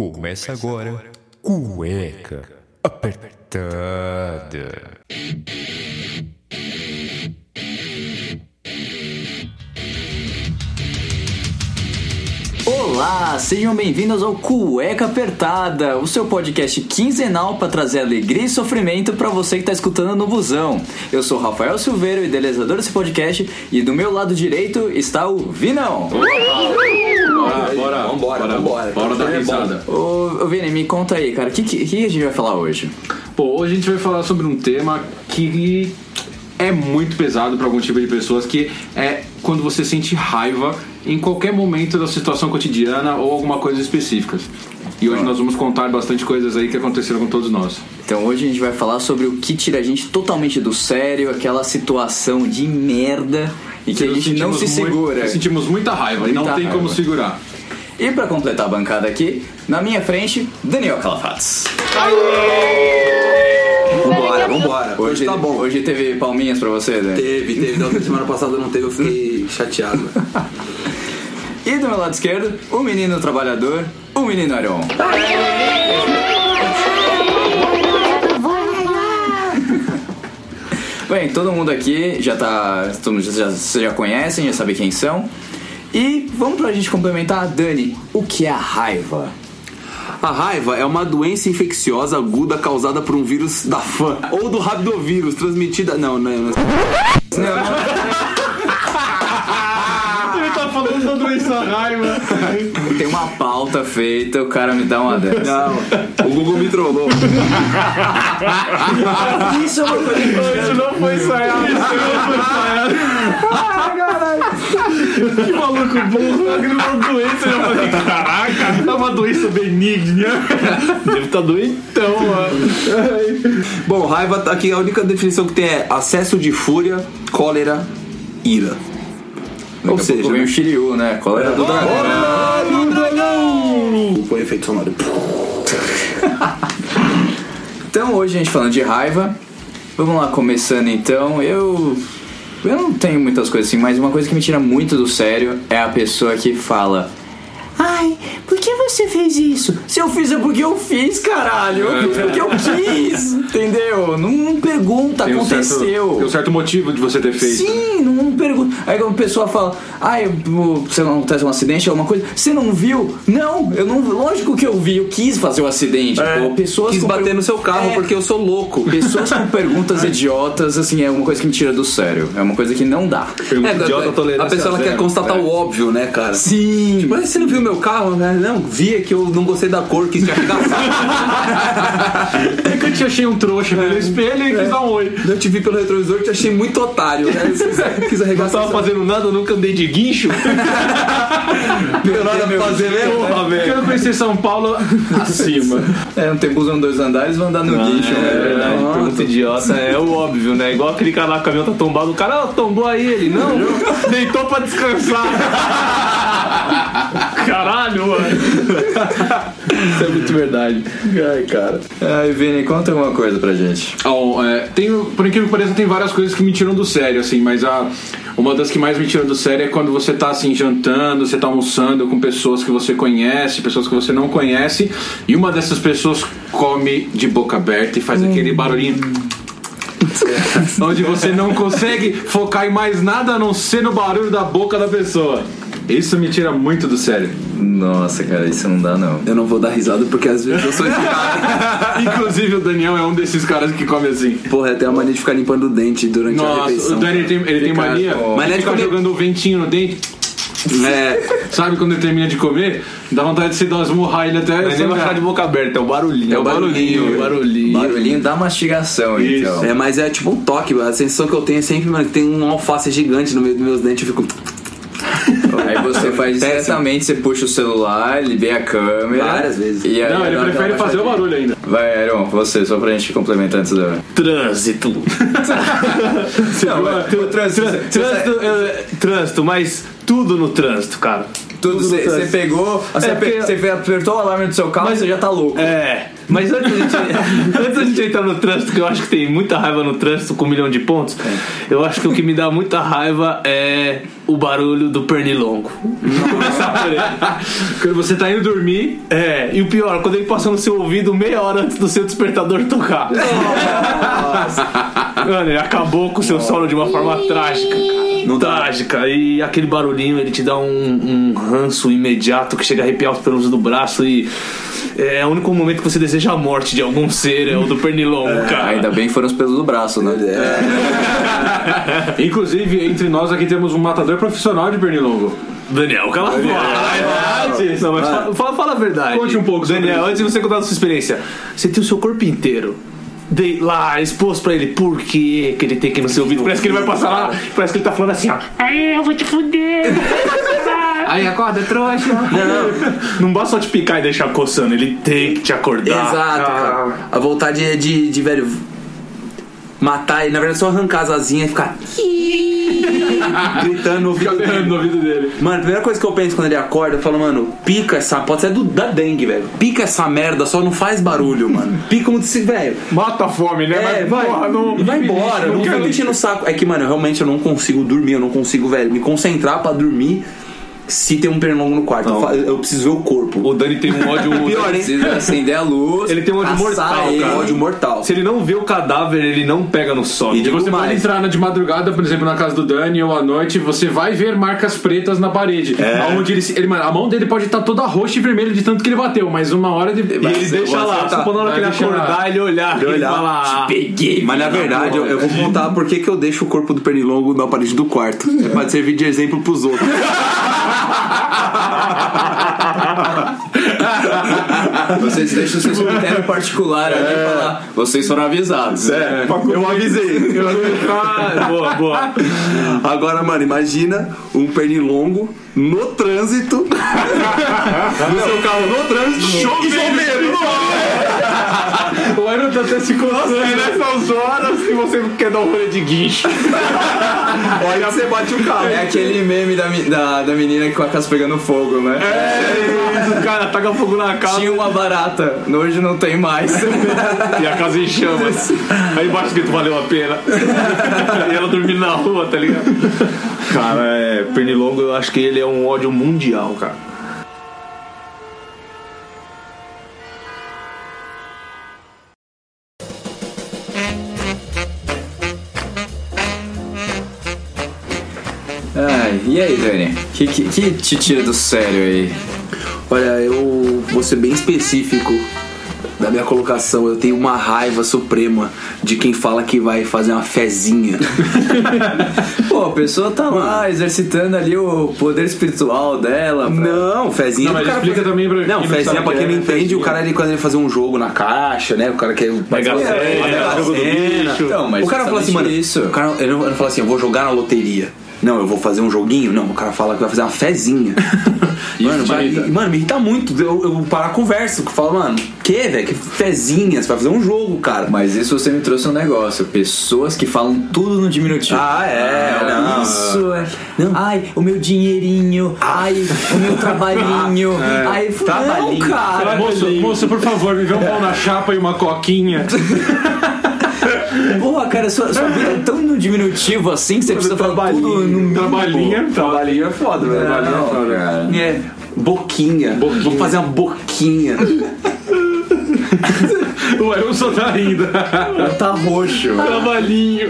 Começa agora, cueca apertada. Olá, sejam bem-vindos ao Cueca Apertada, o seu podcast quinzenal para trazer alegria e sofrimento para você que está escutando no busão. Eu sou Rafael Silveiro, idealizador desse podcast, e do meu lado direito está o Vinão. Bora, bora, Vambora, vambora. Bora dar é risada. Ô, ô Vini, me conta aí, cara, o que, que, que a gente vai falar hoje? Pô, hoje a gente vai falar sobre um tema que é muito pesado para algum tipo de pessoas, que é quando você sente raiva em qualquer momento da situação cotidiana ou alguma coisa específica. E hoje nós vamos contar bastante coisas aí que aconteceram com todos nós. Então hoje a gente vai falar sobre o que tira a gente totalmente do sério, aquela situação de merda e que a gente não se muito- segura. sentimos muita raiva e não Muita tem como raiva. segurar. E pra completar a bancada aqui, na minha frente, Daniel Calafates. Vambora, vambora. Hoje, tá bom. Hoje teve palminhas pra você, Dani? Teve, teve. Da outra semana passada não teve, eu fiquei chateado. E do meu lado esquerdo, o menino trabalhador, o menino Aron. Bem, todo mundo aqui já tá. todo mundo Já, vocês já conhecem, já sabe quem são. E vamos pra gente complementar, Dani, o que é a raiva? A raiva é uma doença infecciosa aguda causada por um vírus da fã ou do rabidovírus transmitida. Não, não, não. Ele tá falando da doença raiva. Tem uma pauta feita, o cara me dá uma dessa. Não, o Google me trollou. Isso é uma coisa Isso não foi ensaiado. Isso não foi ensaiado. Que maluco burro. Aquele uma doença. Eu falei, caraca, é uma doença benigna. Deve estar doentão, mano. Bom, raiva tá aqui, a única definição que tem é acesso de fúria, cólera, ira. Ou seja, Vem né? o Shiryu, né? Cólera do dragão. Põe efeito sonoro. Então hoje a gente falando de raiva. Vamos lá, começando então. Eu. Eu não tenho muitas coisas assim, mas uma coisa que me tira muito do sério é a pessoa que fala. Ai, por que você fez isso? Se eu fiz é porque eu fiz, caralho. Eu fiz porque eu quis, entendeu? Não, não pergunta, Tem um, certo, aconteceu. tem um certo motivo de você ter feito. Sim, não, não pergunta. Aí quando a pessoa fala, ai, você não acontece um acidente, alguma coisa, você não viu? Não, eu não. Lógico que eu vi, eu quis fazer o acidente. Pô, pessoas Quis bater no seu carro É. porque eu sou louco. Pessoas com perguntas idiotas, assim, é uma coisa que me tira do sério. É uma coisa que não dá. Pergunta É, idiota, a- a pessoa ela zero. quer constatar É. o óbvio, né, cara? Sim! Mas você não viu meu carro, né? Não, via que eu não gostei da cor, quis te arregaçar. É que eu te achei um trouxa pelo espelho e quis dar um oi. eu te vi pelo retrovisor e te achei muito otário, né? Quis Não arregaçar. tava fazendo nada, eu nunca andei de guincho. Não tem nada pra fazer mesmo. Porra, velho. Quero conhecer São Paulo acima. É, não tem busão dois andares, vão andar no guincho. É verdade, né? pergunta idiota, é o óbvio, né? Igual aquele cara lá que o caminhão tá tombado, o cara ah, tombou aí ele, não, deitou pra descansar. Caralho, mano. Isso é muito verdade. Ai, cara. Ai, Vini, conta alguma coisa pra gente. Bom, é, tem, por incrível que pareça, tem várias coisas que me tiram do sério, assim, mas a, uma das que mais me tiram do sério é quando você tá assim, jantando, você tá almoçando com pessoas que você conhece, pessoas que você não conhece, e uma dessas pessoas come de boca aberta e faz aquele barulhinho. Onde você não consegue focar em mais nada a não ser no barulho da boca da pessoa. Isso me tira muito do sério. Nossa, cara, isso não dá não. Eu não vou dar risada porque às vezes eu sou esse cara. Inclusive o Daniel é um desses caras que come assim. Porra, tenho a mania de ficar limpando o dente durante a Nossa, refeição. o Dani ele tem, ele tem Fica- mania de Mania de ficar comer- jogando o ventinho no dente. É, Sabe quando ele termina de comer? Dá vontade de você dar umas murrar ele até. Não é nem vai ficar de boca aberta, é o barulhinho. É o barulhinho. o barulhinho. Barulhinho da mastigação, Isso. então. é, mas é tipo um toque. A sensação que eu tenho é sempre, mano, que tem um alface gigante no meio dos meus dentes. Eu fico. Aí você faz Péssimo. diretamente, você puxa o celular, ele vê a câmera. Várias vezes. E aí Não, ele dá aquela prefere fazer o baixadinha. barulho ainda. Vai, Aaron, você, só pra gente complementar antes da. Trânsito. Não, mas o trânsito. você- Trânsito, é, trânsito, mas tudo no trânsito, cara. Tudo, no você, trânsito. pegou, você, É, pe- porque- você apertou o alarme do seu carro, Mas- você já tá louco. É, Mas antes da, gente, antes da gente entrar no trânsito, que eu acho que tem muita raiva no trânsito com um milhão de pontos, eu acho que o que me dá muita raiva é o barulho do pernilongo. Vamos começar por ele. Quando você tá indo dormir, É, e o pior, quando ele passa no seu ouvido meia hora antes do seu despertador tocar. Mano, ele acabou com o seu sono de uma forma trágica, cara. Trágica. E aquele barulhinho, ele te dá um, um ranço imediato que chega a arrepiar os pelos do braço e. É o único momento que você deseja a morte de algum ser, é o do pernilongo, cara. Ainda bem que foram os pelos do braço, né? inclusive entre nós aqui temos um matador profissional de pernilongo. Daniel, cala a boca. Não, mas fala, fala, fala a verdade. Conte um pouco Daniel, antes de você contar a sua experiência, você tem o seu corpo inteiro. De, lá, exposto pra ele, por que ele tem que ir no seu ouvido? Parece que ele vai passar lá, parece que ele tá falando assim, ó. Aí eu vou te fuder. Aí acorda, trouxa. Não basta só te picar e deixar coçando, ele tem que te acordar. Exato, cara. A vontade é de, de, velho, matar ele. Na verdade, só arrancar as asinhas e ficar. gritando no ouvido dele. no ouvido dele. Mano, a primeira coisa que eu penso quando ele acorda, eu falo, mano, pica essa. Pode ser do, da dengue, velho. Pica essa merda, só não faz barulho, mano. Pica como se, velho. Mata a fome, né? É, vai, porra, não- e vai embora, não fica enchendo o saco. É que, mano, eu realmente eu não consigo dormir, eu não consigo, velho, me concentrar pra dormir se tem um pernilongo no quarto. Eu, eu preciso ver o corpo. O Dani tem um ódio. Pior, hein? Precisa acender a luz. Ele tem um ódio mortal, ele. cara. ódio mortal. Se ele não vê o cadáver, ele não pega no sono. E você pode mais. entrar na de madrugada, por exemplo, na casa do Dani ou à noite, você vai ver marcas pretas na parede. Onde ele, ele, a mão dele pode estar toda roxa e vermelha de tanto que ele bateu, mas uma hora ele. E ele deixa lá, só pra na hora que ele acordar, ele olhar, ele olhar. fala, "Ah, Peguei. Mas na verdade, eu, eu vou contar por que que eu deixo o corpo do pernilongo na parede do quarto. É pra servir de exemplo pros outros. Vocês deixam o seu cemitério particular ali e falar. Vocês foram avisados. É, eu avisei. Ah, boa, boa. Agora, mano, imagina um pernilongo no trânsito. no seu carro no trânsito. Chovendo. O Iron tá até se coçando. É nessas horas que você quer dar um rolê de guincho. Olha, você bate o carro. É aquele meme da, da, da menina com a casa pegando fogo, né? É, o cara taca fogo na casa Tinha uma barata, hoje não tem mais. e a casa em chamas. Aí embaixo escrito valeu a pena. e ela dormindo na rua, tá ligado? Cara, é. Pernilongo, eu acho que ele é um ódio mundial, cara. E aí, Dani? Que, que, que te tira do sério aí? Olha, eu vou ser bem específico da minha colocação. Eu tenho uma raiva suprema de quem fala que vai fazer uma fezinha. Pô, a pessoa tá lá exercitando ali o poder espiritual dela. pra- Não, fezinha Não, é mas cara explica fazer- também pra Não, quem não fezinha pra o que quem não é entende, fezinha. o cara ele, quando ele fazer um jogo na caixa, né? O cara quer. Mega Sena, Mega jogo do bicho. Então, mas o cara fala assim, mano, isso. O cara ele não, ele não fala assim, eu vou jogar na loteria. Não, eu vou fazer um joguinho. Não, o cara fala que vai fazer uma fezinha. mano, te mas- irrita. mano, me irrita muito. Eu, eu parar a conversa. Eu falo, mano, que, velho? Que fezinha? Você vai fazer um jogo, cara. Mas isso você me trouxe um negócio. Pessoas que falam tudo no diminutivo. Ah, é, não. Isso é. Não. Ai, o meu dinheirinho. Ai, o meu trabalhinho. Ai, não, Trabalhinho. cara. Moço, moço, por favor, me vê um pão na chapa e uma coquinha. Porra, cara, sua, sua vida é tão no diminutivo assim que você precisa falar tudo no mínimo. Trabalhinha, Trabalhinho é foda, velho. Trabalhinho é foda. cara. É, boquinha. Boquinha. Vou fazer uma boquinha. O Elson tá rindo. Tá roxo. Trabalhinho.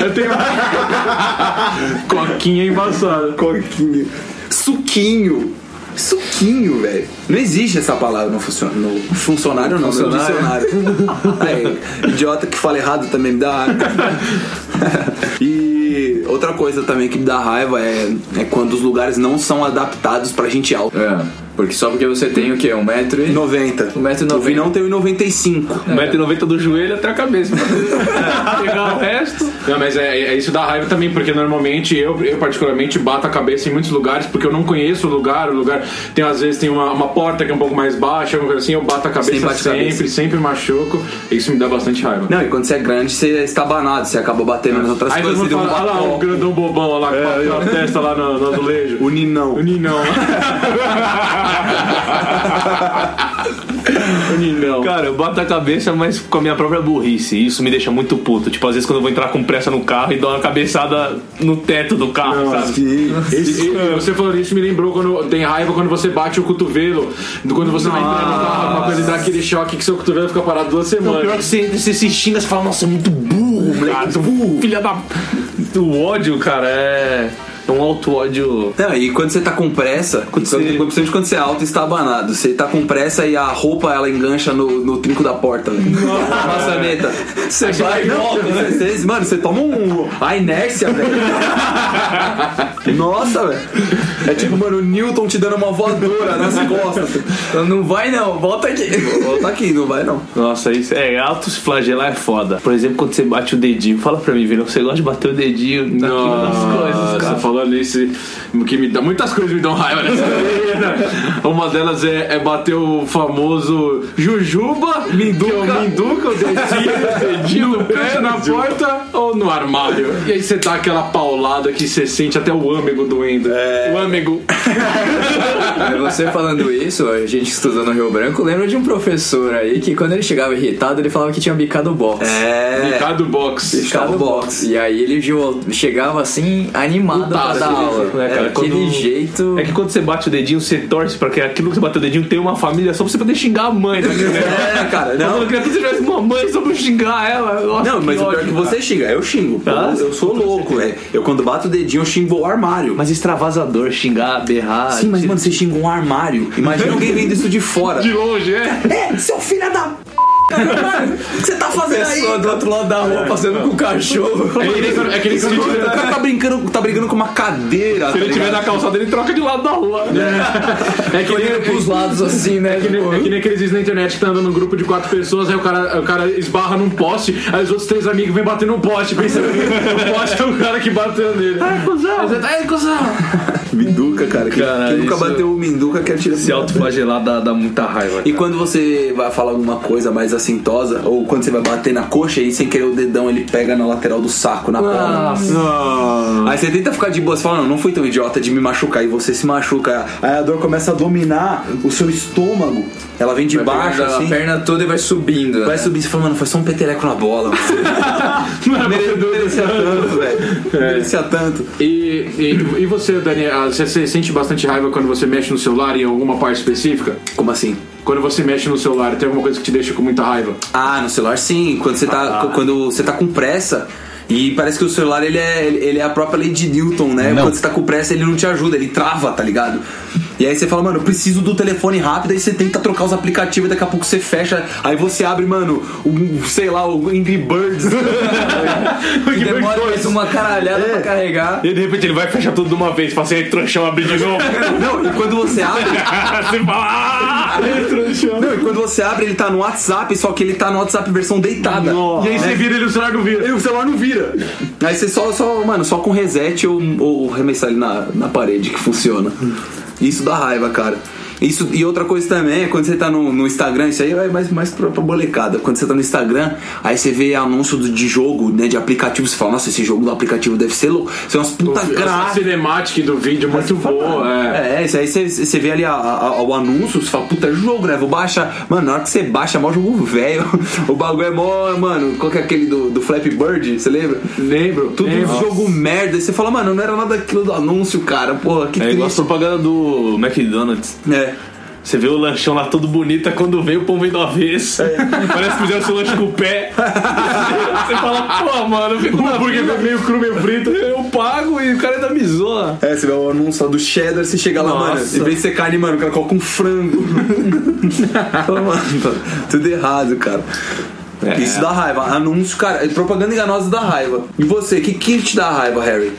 Eu tenho. Coquinha embaçada. Coquinha. Suquinho. Suquinho, velho. Não existe essa palavra no, funcio- no funcionário, não, Funcionário. no dicionário. Aí, idiota que fala errado também me dá raiva. e outra coisa também que me dá raiva é, é quando os lugares não são adaptados pra gente alta. É, porque só porque você tem o quê? Um metro e... 90. 1,90m. O Vinão tem 1,95. 1,90m do joelho até a cabeça. Pegar o resto. Não, mas é, é isso dá raiva também, porque normalmente eu, eu particularmente bato a cabeça em muitos lugares, porque eu não conheço o lugar, o lugar tem às vezes tem uma, uma porta que é um pouco mais baixa, alguma coisa assim, eu bato a cabeça Sempre sempre, cabeça. sempre machuco, e isso me dá bastante raiva. Não, e quando você é grande, você é estabanado, você acaba batendo nas outras Aí coisas. Você fala, olha lá o grandão bobão lá, com a- com a testa lá no, no azulejo. O Ninão. O Ninão. Não. Cara, eu bato a cabeça, mas com a minha própria burrice. E Isso me deixa muito puto. Tipo, às vezes quando eu vou entrar com pressa no carro e dou uma cabeçada no teto do carro, sabe? Que- Esse- e você falando isso me lembrou quando tem raiva quando você bate o cotovelo. Quando você vai entrar no carro, uma coisa dá aquele choque que seu cotovelo fica parado duas Não, semanas. pior que você, você se xinga, você fala, nossa, é muito burro, moleque. Filha da. O ódio, cara, é. É um auto-ódio. Não, e quando você tá com pressa, quando você- principalmente quando você é alto e está abanado, você tá com pressa e a roupa ela engancha no, no trinco da porta, velho. Maçaneta. Você vai e volta, né? Você- Mano, você toma um. A inércia, velho. Nossa, velho. É tipo, mano, o Newton te dando uma voadora nas costas. Então não vai não, volta aqui. Volta aqui, não vai não. Nossa, isso é auto se flagelar é foda. Por exemplo, quando você bate o dedinho, fala pra mim, Vila, você gosta de bater o dedinho naquilo das coisas, cara. Falando isso, que me dá muitas coisas me dão raiva nessa vida. Uma delas é, é bater o famoso Jujuba, Minduca, Minduca o dedinho, dedinho no pé, na porta ou no armário. E aí você dá aquela paulada que você sente até o âmego doendo. O Você falando isso, a gente estudando no Rio Branco, lembra de um professor aí que quando ele chegava irritado, ele falava que tinha bicado o box. É. Ricardo Box. Bicado o box. E aí ele chegava assim, animado pra dar aula. né, cara? Daquele Quando- jeito. É que quando você bate o dedinho, você torce pra que aquilo que você bateu o dedinho tenha uma família só pra você poder xingar a mãe. Tá? É, cara, Não. não. Eu queria que você tivesse uma mãe só pra eu xingar ela. Nossa, Não, mas o pior é que cara. você xinga, eu xingo. Ah, eu sou louco, velho. Eu quando bato o dedinho, eu xingo o armário. Mas extravasador, xingar, berrar. Sim, mas mano, você xinga um armário. Imagina alguém vendo isso de fora. De longe, é? É, seu filho da p. Mano, o que você tá fazendo aí? Pessoa do outro lado da rua passando com o cachorro. É é que quando O cara tá brincando, tá brigando com uma cadeira. Se tá ele tiver ligado? na calçada, ele troca de lado da rua. É que nem Olhando pros lados assim, né? É que, nem, é que nem aqueles vídeos na internet que tá andando num grupo de quatro pessoas, aí o cara, o cara esbarra num poste, aí os outros três amigos vêm bater no poste, pensando que o poste é o cara que bateu nele. Ai, cuzão! Ai, cuzão! Minduca, cara. Quem, Cara, quem nunca isso- bateu o Minduca quer tirar Se autoflagelar dá, dá muita raiva. E quando você vai falar alguma coisa mais assintosa, ou quando você vai bater na coxa e sem querer o dedão ele pega na lateral do saco, na Ah, cola. Aí você tenta ficar de boa, você fala, não, não fui tão idiota de me machucar, e você se machuca. Aí a dor começa a dominar o seu estômago. Ela vem de Vai baixo, assim. a perna toda e vai subindo. Vai né? subir e você fala, mano, foi só um peteleco na bola, mano. Não merecia tanto, velho. Não merecia tanto. E, e, e você, Daniel, você, você sente bastante raiva quando você mexe no celular em alguma parte específica? Como assim? Quando você mexe no celular, tem alguma coisa que te deixa com muita raiva? Ah, no celular sim. Quando você tá, quando você tá com pressa. E parece que o celular ele é, ele é a própria lei de Newton, né? Não. Quando você tá com pressa, ele não te ajuda, ele trava, tá ligado? E aí você fala, mano, eu preciso do telefone rápido, aí você tenta trocar os aplicativos, daqui a pouco você fecha, aí você abre, mano, o, sei lá, o Angry Birds. Que demora mais uma caralhada pra carregar. E de repente ele vai fechar tudo de uma vez, pra ser trouxão abrir de novo. não, e quando você abre. você fala, ah. Não, e quando você abre, ele tá no WhatsApp, só que ele tá no WhatsApp versão deitada. E aí você vira ele o celular não vira. E o celular não vira. Aí você só, só mano, só com reset ou, ou remessar ele na, na parede que funciona. Isso dá raiva, cara. Isso, e outra coisa também é quando você tá no, no Instagram, isso aí é mais, mais pra, pra bolecada. Quando você tá no Instagram, aí você vê anúncio do- de jogo, né? De aplicativo, você fala, nossa, esse jogo do aplicativo deve ser louco. Isso é umas puta A gráficas. cinemática do vídeo é muito boa. É. É, isso aí você, você vê ali a- a- o anúncio, você fala, puta, é jogo, né? Vou baixar. Mano, na hora que você baixa, é mó jogo velho. O bagulho é mó, mano, qual que é aquele do, do Flappy Bird, você lembra? Lembro. Tudo lembro. jogo merda. E você fala, mano, não era nada aquilo do anúncio, cara. Porra, que É igual a triste. propaganda do McDonald's. É. Você vê o lanchão lá todo bonito, aí quando vem o pão vem do avesso. Parece que fizeram seu lanche com o pé. Você fala, pô, mano, eu fico O hambúrguer fila, meio cru, meio frito. eu pago e o cara ainda me zoa. É, você vê o anúncio do cheddar, você chega lá, mano, Nossa. em vez de ser carne, mano, o cara coloca um frango. Fala, mano, tá tudo errado, cara. É. Isso dá raiva. Anúncio, cara, propaganda enganosa dá raiva. E você, o que, que te dá raiva, Harry?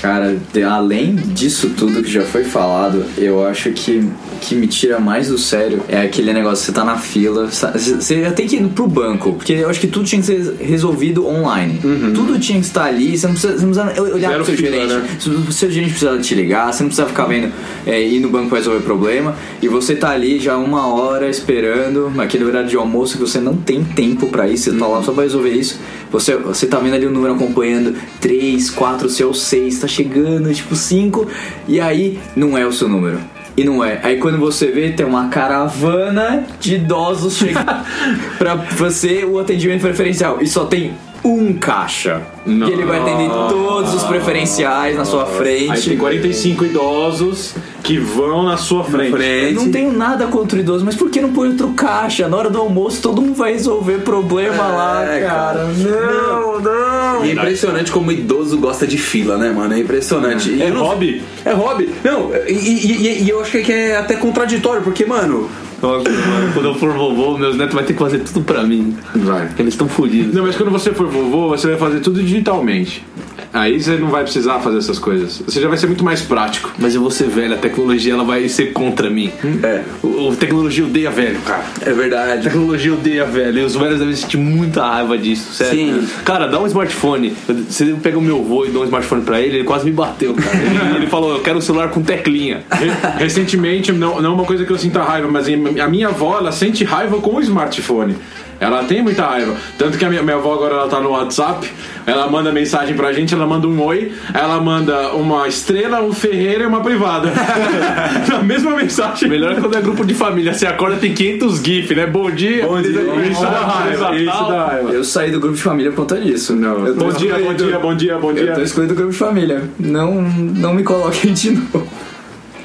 Cara, além disso tudo que já foi falado, eu acho que que me tira mais do sério é aquele negócio, você tá na fila, você já tem que ir pro banco, porque eu acho que tudo tinha que ser resolvido online. Tudo tinha que estar ali, você não precisa, você não precisa olhar Zero pro seu fila, gerente. né? O seu gerente precisa te ligar, você não precisa ficar vendo, é, ir no banco pra resolver problema, e você tá ali já uma hora esperando, aquele horário de almoço que você não tem tempo pra isso, você tá lá só pra resolver isso. Você, você tá vendo ali o número acompanhando 3, 4, seu 6, tá chegando, tipo 5, e aí não é o seu número. E não é. Aí quando você vê, tem uma caravana de idosos chegando pra você o atendimento preferencial. E só tem um caixa. E ele vai atender todos os preferenciais na sua Aí tem frente. 45 idosos que vão na sua frente. Eu não tenho nada contra o idoso, mas por que não põe outro caixa? Na hora do almoço todo mundo vai resolver problema lá, É, cara. cara. Não, não. E é impressionante como idoso gosta de fila, né, mano? É impressionante. É não- hobby? É hobby. Não, e, e- e- e eu acho que é até contraditório, porque, mano, Quando eu for vovô, meus netos vai ter que fazer tudo pra mim. Vai. Eles estão fodidos. Não, mas quando você for vovô, você vai fazer tudo digitalmente. Aí você não vai precisar fazer essas coisas. Você já vai ser muito mais prático. Mas eu vou ser velho, a tecnologia ela vai ser contra mim. É. O, o- tecnologia odeia velho, cara. é A verdade. tecnologia odeia velho. E os velhos devem sentir muita raiva disso, sério. Sim. Cara, dá um smartphone. Você pega o meu avô e dá um smartphone pra ele, ele quase me bateu, cara. Ele, ele falou, eu quero um celular com teclinha. Re- Recentemente, não, não é uma coisa que eu sinta raiva, mas a minha avó, ela sente raiva com o smartphone. Ela tem muita raiva. Tanto que a minha, minha avó agora ela tá no WhatsApp, ela manda mensagem pra gente, ela manda um oi, ela manda uma estrela, um ferreira e uma privada. Na mesma mensagem. Melhor é quando é grupo de família. Você acorda, tem 500 GIF, né? Bom dia. Bom dia, isso dá aniversário, raiva, isso dá raiva. Eu saí do grupo de família por conta disso. Não. Eu tô Bom dia, bom dia, bom dia, bom Eu tô dia. excluído do grupo de família. Não, não me coloquem de novo.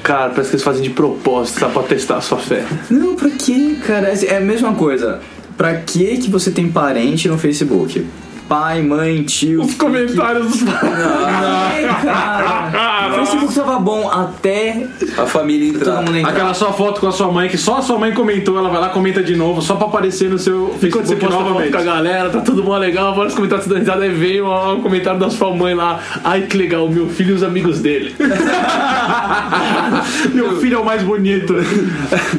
Cara, parece que eles fazem de propósito, só pra testar a sua fé. Não, pra quê, cara? É a mesma coisa. Pra que que você tem parente no Facebook? Pai, mãe, tio. Os comentários dos Ai, cara. O Facebook tava bom até A família todo entrar. mundo entrar. Aquela sua foto com a sua mãe, que só a sua mãe comentou, ela vai lá comenta de novo, só pra aparecer no seu E quando você posta foto novamente. com a galera, tá tudo mó legal, vários comentários da risada, aí veio um comentário da sua mãe lá. Ai, que legal, meu filho e os amigos dele. Meu filho é o mais bonito.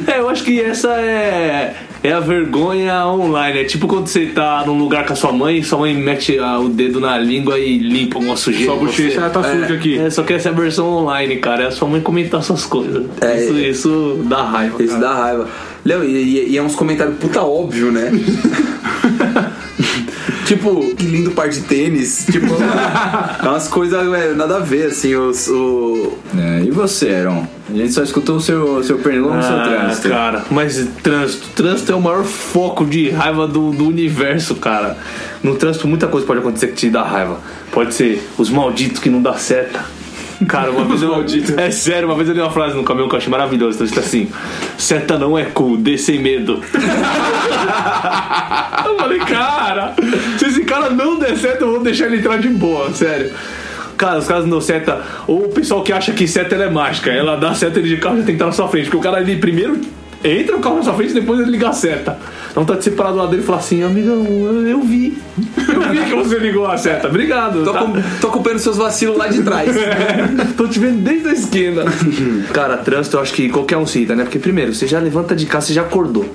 É, eu acho que essa é, é a vergonha online. É tipo quando você tá num lugar com a sua mãe, sua mãe mete ah, o dedo na língua e limpa alguma sujeira. Sua você. bochecha tá suja aqui. É, só que essa é a versão online, cara. É a sua mãe comentar suas coisas. É. isso, isso dá raiva. Isso cara. dá raiva. Léo, e, e- e é uns comentários puta óbvio, né? tipo, que lindo par de tênis. Tipo, é umas coisas é, nada a ver, assim, os, o. É, e você, Aaron? A gente só escutou o seu, seu pernilongo e o seu Ah, trânsito. cara, mas trânsito. Trânsito é o maior foco de raiva do, do universo, cara. No trânsito, muita coisa pode acontecer que te dá raiva. Pode ser os malditos que não dá certo. Cara, uma vez eu. malditos. É sério, uma vez eu li uma frase no caminhão que eu achei maravilhosa. Então, está assim: Seta não é cool, dê sem medo. eu falei, cara, se esse cara não der certo, eu vou deixar ele entrar de boa, sério. Cara, os caras não dão seta. Ou o pessoal que acha que seta ela é mágica. Ela dá seta ele de carro já tem que estar na sua frente. Porque o cara ali primeiro entra o carro na sua frente e depois ele liga a seta. Então tá de separar do lado dele e falar assim, amigão, eu, vi. Eu vi que você ligou a seta. Obrigado. Tô, tá? com- tô acompanhando seus vacilos lá de trás. Tô te vendo desde a esquina. Cara, trânsito eu acho que qualquer um se irrita, né? Porque primeiro, você já levanta de casa, você já acordou.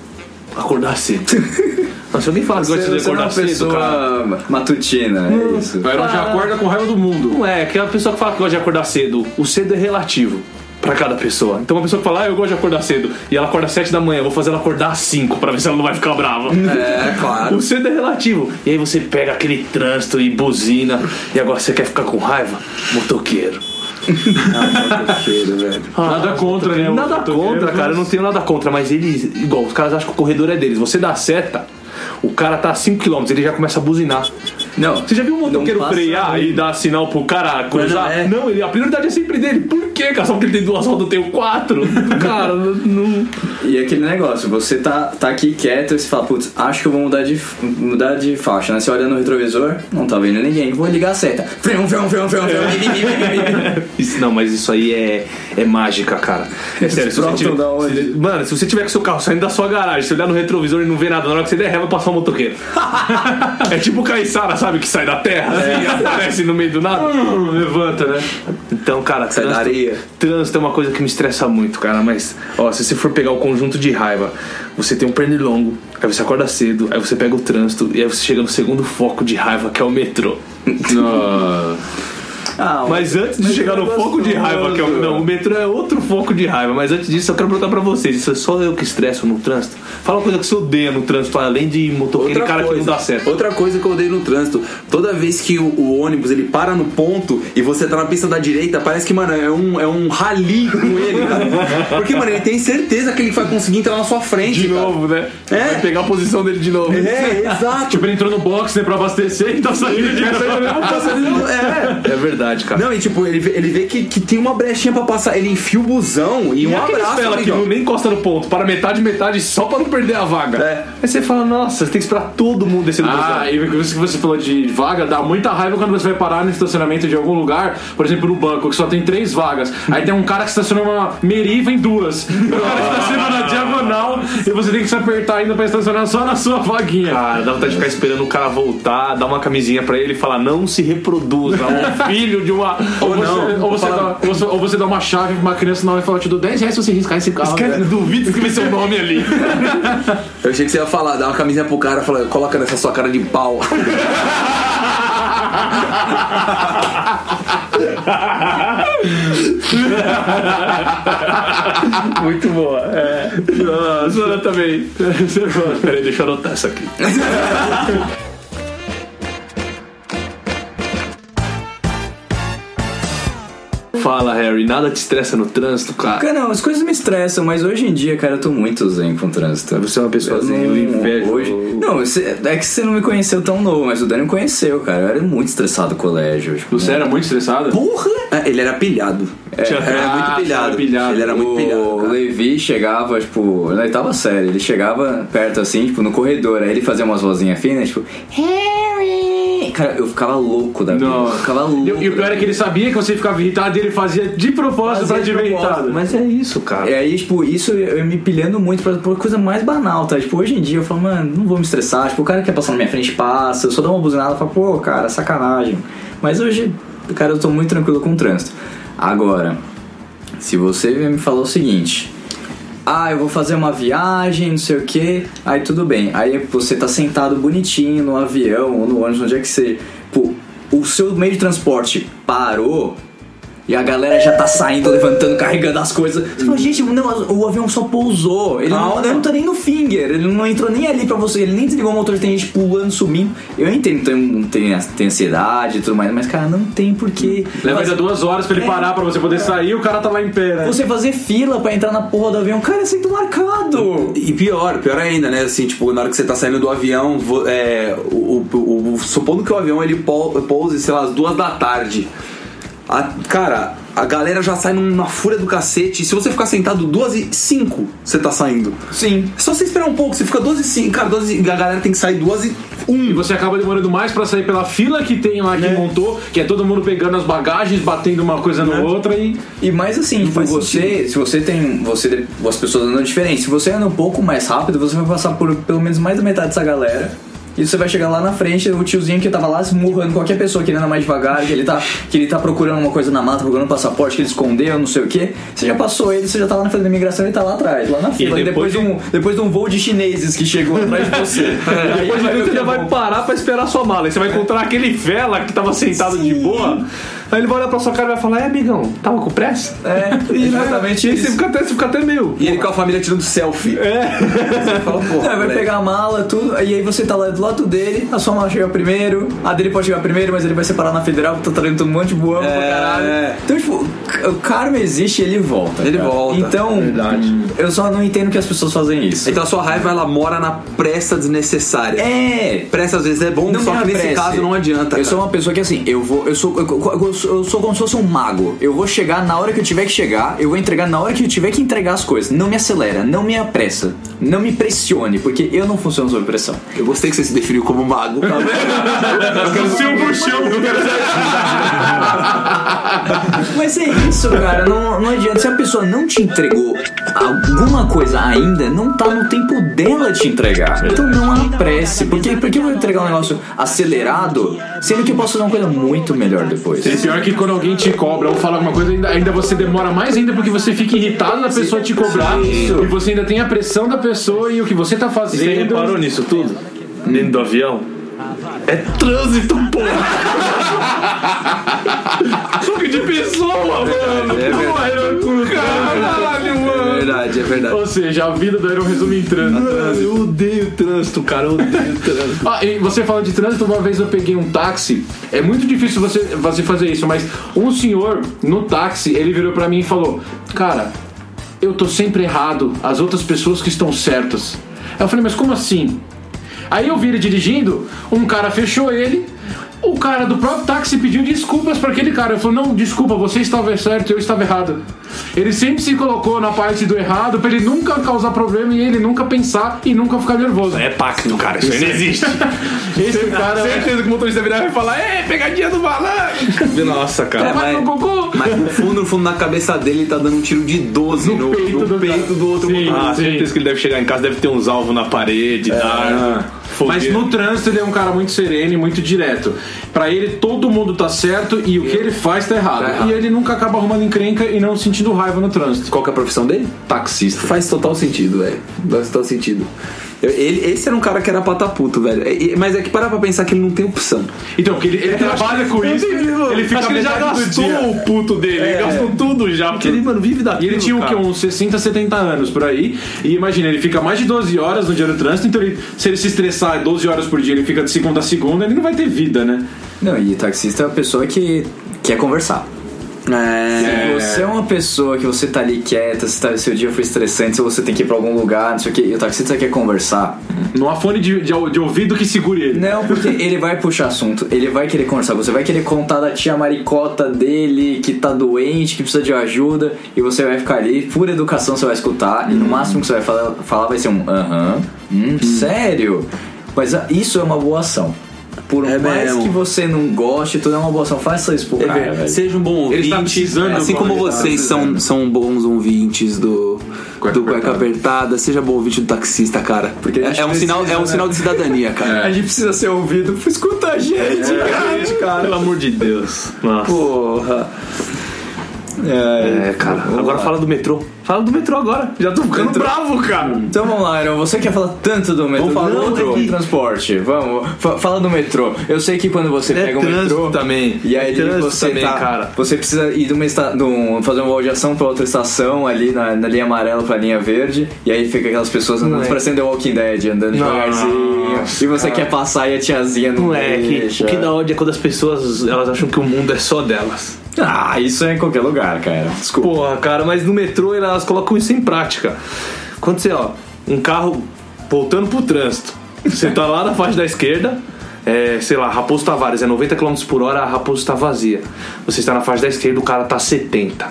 Acordar cedo. Mas se alguém fala que gosta de não é acordar cedo, cara. matutina, é isso. O já acorda com raiva do mundo. Não é, aquela pessoa que fala que gosta de acordar cedo. O cedo é relativo pra cada pessoa. Então uma pessoa que fala, ah, eu gosto de acordar cedo, e ela acorda às 7 da manhã, vou fazer ela acordar às 5 pra ver se ela não vai ficar brava. É, claro. O cedo é relativo. E aí você pega aquele trânsito e buzina, e agora você quer ficar com raiva? Motoqueiro. Cheiro, velho. Nada contra, né? Nada contra, cara, eu não tenho nada contra, mas eles, igual, os caras acham que o corredor é deles. Você dá seta, o cara tá a 5km, ele já começa a buzinar. Não. Você já viu um motoqueiro frear aí. e dar sinal pro cara cruzar? Não, é. Não, ele, a prioridade é sempre dele. Por quê, cara? Só porque ele tem duas rodas, eu tenho quatro? cara, não. E aquele negócio, você tá, tá aqui quieto e você fala, putz, acho que eu vou mudar de, mudar de faixa, né? Você olha no retrovisor, não tá vendo ninguém, vou ligar a seta. Freão, freão, freão, freão, freão. Isso, não, mas isso aí é, é mágica, cara. É sério, se você tiver, da onde? se- Mano, se você tiver com seu carro saindo da sua garagem, você olhar no retrovisor e não ver nada, na hora que você der ré, vai passar um motoqueiro. é tipo o Caissara, sabe? Que sai da terra assim, e aparece no meio do nada. Hum, Levanta, né? Então, cara, Sai da trânsito- areia. Trânsito é uma coisa que me estressa muito, cara. Mas, ó, se você for pegar o conjunto de raiva, você tem um pernilongo, aí você acorda cedo, aí você pega o trânsito, e aí você chega no segundo foco de raiva, que é o metrô. Nossa. Ah, Mas antes de mas chegar no é foco de raiva, que é o, não, o metrô é outro foco de raiva. Mas antes disso, eu quero perguntar pra vocês: isso é só eu que estresso no trânsito? Fala uma coisa que você odeia no trânsito, além de motoqueiro e cara que não dá certo. outra coisa que eu odeio no trânsito, toda vez que o, o ônibus ele para no ponto e você tá na pista da direita, parece que, mano, é um, é um rally com ele, cara. Porque, mano, ele tem certeza que ele vai conseguir entrar na sua frente. De cara. novo, né? É. Vai pegar a posição dele de novo. É, exato. Tipo, ele entrou no box, né, pra abastecer e tá saindo de É. É verdade, cara. Não, e tipo, ele vê, ele vê que, que tem uma brechinha pra passar. Ele enfia o busão e, E um abraço, fela que não nem encosta no ponto, para metade, metade, só pra não perder a vaga. É. Aí você fala, nossa, você tem que esperar todo mundo descer do Ah, busão. e isso que você falou de vaga, dá muita raiva quando você vai parar no estacionamento de algum lugar, por exemplo, no banco, que só tem três vagas. Aí tem um cara que estaciona uma meriva em duas. O cara estaciona na diagonal e você tem que se apertar ainda pra estacionar só na sua vaguinha. Cara, dá vontade de ficar esperando o cara voltar, dar uma camisinha pra ele e falar, não se reproduza, um filho de uma. Ou, você, não, ou, você dá, ou, você, ou você dá uma chave pra uma criança na hora e fala, eu te dou 10 reais se você riscar esse carro. Esquece, velho." duvido escrever seu nome ali. Eu achei que você ia falar, dá uma camisinha pro cara, fala, coloca nessa sua cara de pau. Muito boa. É. A Zona também. Peraí, deixa eu anotar isso aqui. Fala, Harry, nada te estressa no trânsito, cara? Cara, não, as coisas me estressam, mas hoje em dia, cara, eu tô muito zen com o trânsito. Você é uma pessoa Eu zen, não- eu invejo. Hoje, não, você- é que você não me conheceu tão novo, mas o Dani me conheceu, cara. Eu era muito estressado no colégio. Tipo, Você era muito estressado? Porra! É, ele era pilhado. Tinha- Ele era Ah, muito pilhado. pilhado. Ele era muito pilhado. O. Levi chegava, tipo, na oitava série, ele chegava perto assim, tipo, no corredor, aí ele fazia umas vozinhas finas, tipo, Harry! Cara, eu ficava louco da vida. Não. Eu ficava louco. E, e o pior é que ele sabia que você ficava irritado e ele fazia de propósito Fazia pra te ver irritado. Mas é isso, cara. E aí, tipo, isso eu eu me pilhando muito pra, por coisa mais banal, tá? Tipo, hoje em dia eu falo, mano, não vou me estressar. Tipo, o cara que quer passar na minha frente passa, eu só dou uma buzinada e falo, pô, cara, sacanagem. Mas hoje, cara, eu tô muito tranquilo com o trânsito. Agora, se você me falar o seguinte. Ah, eu vou fazer uma viagem, não sei o que. Aí tudo bem. Aí você tá sentado bonitinho no avião ou no ônibus, onde é que você. Pô, o seu meio de transporte parou. E a galera já tá saindo, levantando, carregando as coisas. Você fala, gente, não, o avião só pousou. Ele não, ele não tá nem no finger, ele não entrou nem ali pra você, ele nem desligou o motor, tem gente pulando, subindo. Eu entendo, tem, tem, tem ansiedade e tudo mais, mas cara, não tem porquê. Leva ainda duas horas pra ele É. parar pra você poder sair e o cara tá lá em pé, né? Você fazer fila pra entrar na porra do avião, cara, é sendo marcado. E pior, pior ainda, né? Assim, tipo, na hora que você tá saindo do avião, é, o, o- o- supondo que o avião ele pou- pouse, sei lá, às duas da tarde. A- cara, a galera já sai numa fúria do cacete. Se você ficar sentado duas e cinco, você tá saindo. Sim. É só você esperar um pouco, você fica duas e cinco. Cara, duas e, a galera tem que sair duas e E um. você acaba demorando mais pra sair pela fila que tem lá que montou, que é todo mundo pegando as bagagens, batendo uma coisa na outra e. E mais assim, tipo, você, se você tem. Você, as pessoas andando diferente, se você anda um pouco mais rápido, você vai passar por pelo menos mais da metade dessa galera. E você vai chegar lá na frente, o tiozinho que tava lá esmurrando qualquer pessoa que anda mais devagar, que ele tá, que ele tá procurando uma coisa na mata, procurando um passaporte que ele escondeu, não sei o que. Você já passou ele, você já tá lá na fila da imigração e tá lá atrás, lá na fila. E depois, depois de um, depois de um voo de chineses que chegou atrás de você. Aí Depois vai de você é vai parar pra esperar a sua mala. E você vai encontrar aquele fela que tava sentado de boa. Aí ele vai olhar pra sua cara e vai falar: É, amigão, tava com pressa? É, exatamente E aí você isso. fica até, você fica até meio. E ele com a família tirando selfie. É. Você fala, porra. É, vai pegar a mala, tudo, e aí você tá lá do lado dele, a sua mala chega primeiro, a dele pode chegar primeiro, mas ele vai separar na federal, porque tá trazendo um monte de pra É. caralho. Então, tipo, o karma existe ele volta. Ele cara. volta. Então, eu só não entendo que as pessoas fazem isso. Então a sua raiva ela mora na pressa desnecessária. É. Pressa às vezes é bom, Não só me que nesse caso não adianta. Eu sou uma pessoa que assim, eu vou. Eu sou, eu, eu- eu sou- eu sou como se fosse um mago. Eu vou chegar na hora que eu tiver que chegar, eu vou entregar na hora que eu tiver que entregar as coisas. Não me acelera, não me apressa, não me pressione, porque eu não funciono sob pressão. Eu gostei que você se definiu como mago. Tá vendo? Eu quero ser um bruxão, eu quero ser. Mas é isso, cara. Não, não adianta. Se a pessoa não te entregou alguma coisa ainda, não tá no tempo dela te entregar. Então não apresse. Porque, porque eu vou entregar um negócio acelerado, sendo que eu posso fazer uma coisa muito melhor depois. Pior que quando alguém te cobra ou fala alguma coisa, ainda, ainda você demora mais ainda porque você fica irritado da pessoa te cobrar. Isso. E você ainda tem a pressão da pessoa e o que você tá Você fazendo. reparou nisso tudo? Dentro do avião? É trânsito, porra! Soco de pessoa, é mano. É verdade. Né? Caralho, mano. É verdade, é verdade. Ou seja, a vida do Iron resume em trânsito. Mano, eu odeio trânsito, cara. Eu odeio trânsito. ah, e você fala de trânsito, uma vez eu peguei um táxi. É muito difícil você, você fazer isso, mas um senhor no táxi, ele virou pra mim e falou: Cara, eu tô sempre errado, as outras pessoas que estão certas. Aí eu falei, mas como assim? Aí eu vi ele dirigindo, um cara fechou ele, o cara do próprio táxi pediu desculpas pra aquele cara. Ele falou: Não, desculpa, você estava certo, eu estava errado. Ele sempre se colocou na parte do errado pra ele nunca causar problema e ele nunca pensar e nunca ficar nervoso. É pacto, cara. Isso aí não existe. Esse cara Certeza que o motorista virar e vai falar: É, pegadinha do malandro. Nossa, cara. É, mas- no cocô. Mas no fundo, no fundo, na cabeça dele, ele tá dando um tiro de 12 no, no peito, do, cara. outro Sim. motorista. Ah, Sim. certeza que ele deve chegar em casa, deve ter uns alvos na parede, dar. Mas no trânsito ele é um cara muito sereno e muito direto. Pra ele todo mundo tá certo e o que ele faz tá errado. Tá errado. E ele nunca acaba arrumando encrenca e não sentindo raiva no trânsito. Qual que é a profissão dele? Taxista. Faz total sentido, velho. Faz total sentido. Eu- ele, esse era um cara que era pata puto, velho. E- e- Mas é que parar pra pensar que ele não tem opção. Então, porque ele, ele trabalha com isso, ele fica Acho que ele já gastou o puto dele, ele gastou tudo já, porque ele, mano, vive E daquilo. ele tinha o quê? Uns 60, 70 anos por aí. E imagina, ele fica mais de 12 horas no dia do trânsito, então ele- se ele se estressar 12 horas por dia, ele fica de segunda a segunda, ele não vai ter vida, né? Não, e taxista é uma pessoa que quer conversar. É. Se você é uma pessoa que você tá ali quieta, se tá- seu dia foi estressante, se você tem que ir pra algum lugar, não sei o que, e o taxista quer conversar. Não há fone de, de, de ouvido que segure ele. Não, porque ele vai puxar assunto, ele vai querer conversar, você vai querer contar da tia maricota dele que tá doente, que precisa de ajuda, e você vai ficar ali, por educação você vai escutar, e no máximo que você vai falar, falar vai ser um aham, hum, sério? Mas ah, isso é uma boa ação. Por É mais mesmo. que você não goste, tudo é uma boa ação. Faça isso pro cara, velho. Seja um bom Ele ouvinte. está precisando assim como tá vocês são, são bons ouvintes do, Cueca do Cueca Apertada. Apertada, seja bom ouvinte do taxista, cara. Porque é, é um precisa, sinal, é um né? sinal de cidadania, cara. A gente precisa ser ouvido. Escuta a gente, cara. cara. Pelo amor de Deus. Nossa. Porra. É, cara. Agora fala do metrô. Fala do metrô agora. Já tô ficando bravo, cara. Então vamos lá, Aaron. Você quer falar tanto do metrô? Vamos falar do metrô. transporte. Vamos. Fa- fala do metrô. Eu sei que quando você É pega o metrô também. e aí É você também, tá, cara. você precisa ir de uma esta, de um- fazer uma baldeação pra outra estação ali na, na linha amarela pra linha verde e aí fica aquelas pessoas andando Moleque. parecendo The Walking Dead, andando Nossa, devagarzinho. E você quer passar e a tiazinha não Moleque, deixa. o que dá ódio é quando as pessoas elas acham que o mundo é só delas. Ah, isso é em qualquer lugar, cara. Desculpa. Porra, cara, mas no metrô elas colocam isso em prática. Quando você, ó, um carro voltando pro trânsito, você tá lá na faixa da esquerda, é, sei lá, Raposo Tavares é 90 km por hora, a Raposo tá vazia. Você está na faixa da esquerda, o cara tá 70.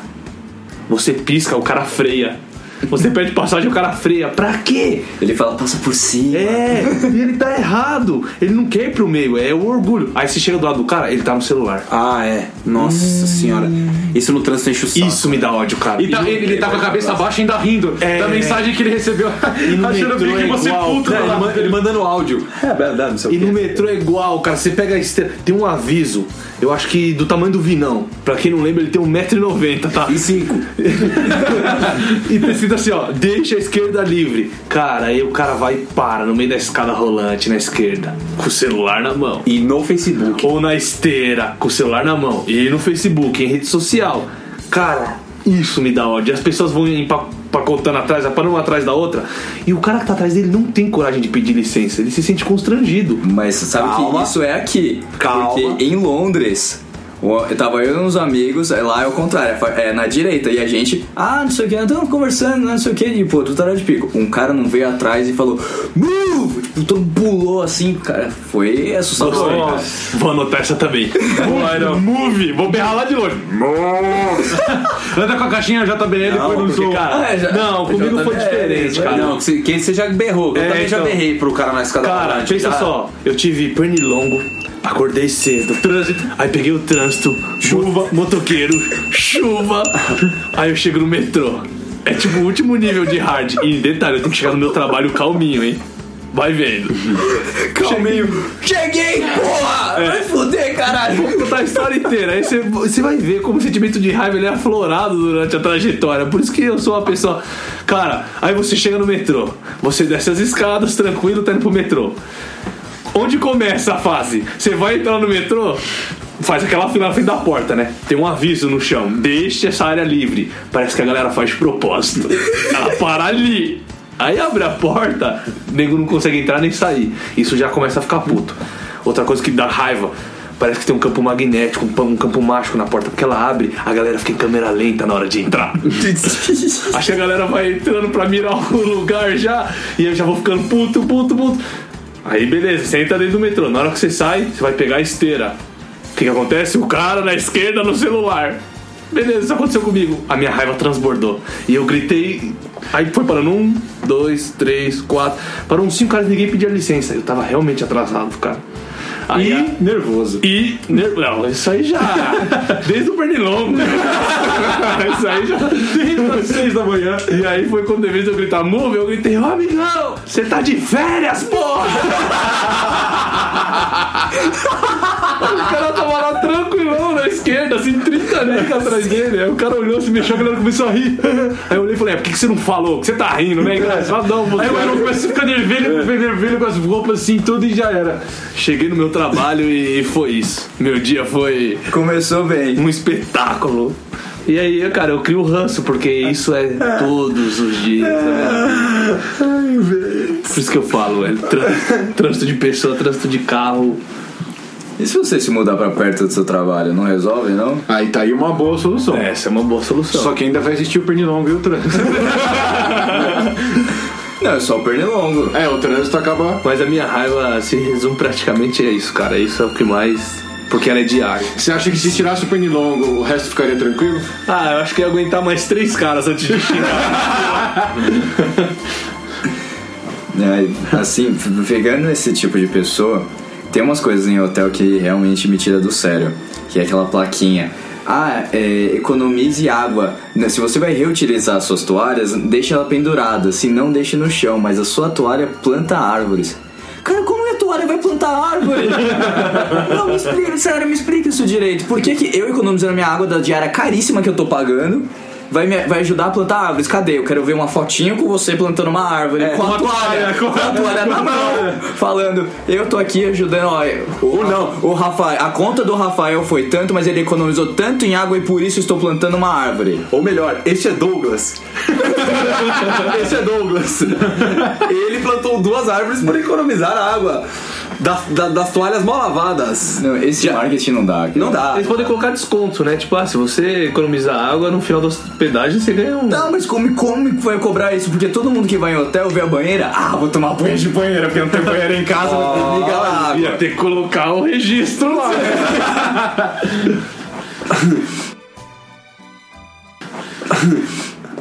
Você pisca, o cara freia. Você pede passagem, o cara freia. Pra quê? Ele fala, passa por cima. É, e ele tá errado. Ele não quer ir pro meio, é o orgulho. Aí você chega do lado do cara, ele tá no celular. Ah, é. Nossa senhora. Isso no trânsito enche o saco. Isso me dá ódio, cara. E tá- ele, ele tá com a cabeça baixa ainda rindo É. da mensagem que ele recebeu. E no achando metrô bem que é você igual, puto cara, do ele dele. Ele mandando áudio. É verdade, não sei E o quê. no metrô é igual, cara. Você pega a esteira. Tem um aviso, eu acho que do tamanho do Vinão. Pra quem não lembra, ele tem 1,90m, tá? E cinco. E tá escrito assim, ó, deixa a esquerda livre. Cara, aí o cara vai e para no meio da escada rolante na esquerda, com o celular na mão. E no Facebook. Ou na esteira, com o celular na mão. E no Facebook, em rede social. Cara, isso me dá ódio. As pessoas vão empa- empacotando atrás, aparando uma atrás da outra. E o cara que tá atrás dele não tem coragem de pedir licença. Ele se sente constrangido. Mas sabe Calma. que isso é aqui. Calma. Porque em Londres, eu tava eu e uns amigos, é lá é o contrário, é na direita. E a gente, ah, não sei o que, estamos conversando, não sei o que, e pô, tu tá de pico. Um cara não veio atrás e falou, move! Tipo, todo pulou assim, cara, foi assustador. Nossa, vou anotar essa também. Vou Iron. Move! Vou berrar lá de longe. Anda com a caixinha JBL Não, depois no porque, som. cara, Ah, já- não, comigo já foi tá- diferente, é, cara. Não, que você, já berrou. Eu É, também já então. berrei pro cara na escada Cara, pensa Já- só, eu tive pernilongo, acordei cedo, trânsito, aí peguei o trânsito, chuva, motoqueiro, chuva, aí eu chego no metrô. É tipo o último nível de hard. E detalhe, eu tenho que chegar no meu trabalho calminho, hein? Vai vendo. Calminho. Cheguei, porra! Vai fuder, caralho! Vou contar a história inteira. Aí você, você vai ver como o sentimento de raiva ele é aflorado durante a trajetória. Por isso que eu sou uma pessoa. Cara, aí você chega no metrô, você desce as escadas, tranquilo, tá indo pro metrô. Onde começa a fase? Você vai entrar no metrô? faz aquela fila na frente da porta, né? Tem um aviso no chão: deixe essa área livre. Parece que a galera faz de propósito. Ela para ali. Aí abre a porta, o nego não consegue entrar nem sair. Isso já começa a ficar puto. Outra coisa que dá raiva. Parece que tem um campo magnético, um campo mágico na porta, porque ela abre, a galera fica em câmera lenta na hora de entrar. Acho que a galera vai entrando pra mirar o lugar já, e eu já vou ficando puto, puto, puto. Aí beleza, você entra dentro do metrô. Na hora que você sai, você vai pegar a esteira. O que, que acontece? O cara na esquerda no celular. Beleza, isso aconteceu comigo. A minha raiva transbordou. E eu gritei. Aí foi parando um, dois, três, quatro. Parou uns cinco caras ninguém pedia licença. Eu tava realmente atrasado, cara. Aí, E nervoso. e. ner- Não, isso aí já. Desde o pernilongo. isso aí já. Desde as seis da manhã. E aí foi quando de vez eu gritar move, eu gritei, ô amigão, você tá de férias, porra! o cara tava esquerda, assim, 30 nego atrás dele. Aí o cara olhou, se mexeu, a galera começou a rir. Aí eu olhei e falei, é, por que que você não falou? Que você tá rindo, né? Engraçadão, você. Aí o cara começou a ficar nervoso, vermelho com as roupas assim, tudo e já era. Cheguei no meu trabalho e foi isso. Meu dia foi Começou bem. um espetáculo. E aí, cara, eu crio ranço, porque isso é todos os dias vida. Por isso que eu falo, velho. Trânsito, trânsito de pessoa, trânsito de carro. E se você se mudar pra perto do seu trabalho, não resolve, não? Aí tá aí uma boa solução. Essa é uma boa solução. Só que ainda vai existir o pernilongo e o trânsito. Não, é só o pernilongo. é, o trânsito acaba. Mas a minha raiva se resume praticamente a isso, cara. Isso é o que mais. Porque ela é diária. Você acha que se tirasse o pernilongo, o resto ficaria tranquilo? Ah, eu acho que ia aguentar mais três caras antes de xingar. É, assim, pegando esse tipo de pessoa, tem umas coisas em hotel que realmente me tira do sério. Que é aquela plaquinha. Ah, é, economize água. Né, Se você vai reutilizar as suas toalhas, deixe ela pendurada. Se não, deixe no chão. Mas a sua toalha planta árvores. Cara, como a toalha vai plantar árvore? não, me explica, sério, me explica isso direito. Por que, que eu economizando minha água da diária caríssima que eu tô pagando vai, me, vai ajudar a plantar árvores? Cadê? Eu quero ver uma fotinho com você plantando uma árvore. com, a toalha, com a toalha na mão. Falando, eu tô aqui ajudando. Ó, o, não, o Rafael, a conta do Rafael foi tanto, mas ele economizou tanto em água e por isso estou plantando uma árvore. Ou melhor, este é Douglas. este é Douglas. Ele plantou duas árvores por economizar água da- da- das toalhas mal lavadas. Não, esse marketing não dá. Não dá. Eles podem colocar desconto, né? Tipo, ah, se você economizar água, no final da hospedagem você ganha um. Não, mas como, como que vai cobrar isso? Porque todo mundo que vai em hotel vê a banheira. Ah, vou tomar banho de banheira, porque não tem banheira em casa, vou ligar lá. Ia ter que colocar o registro lá.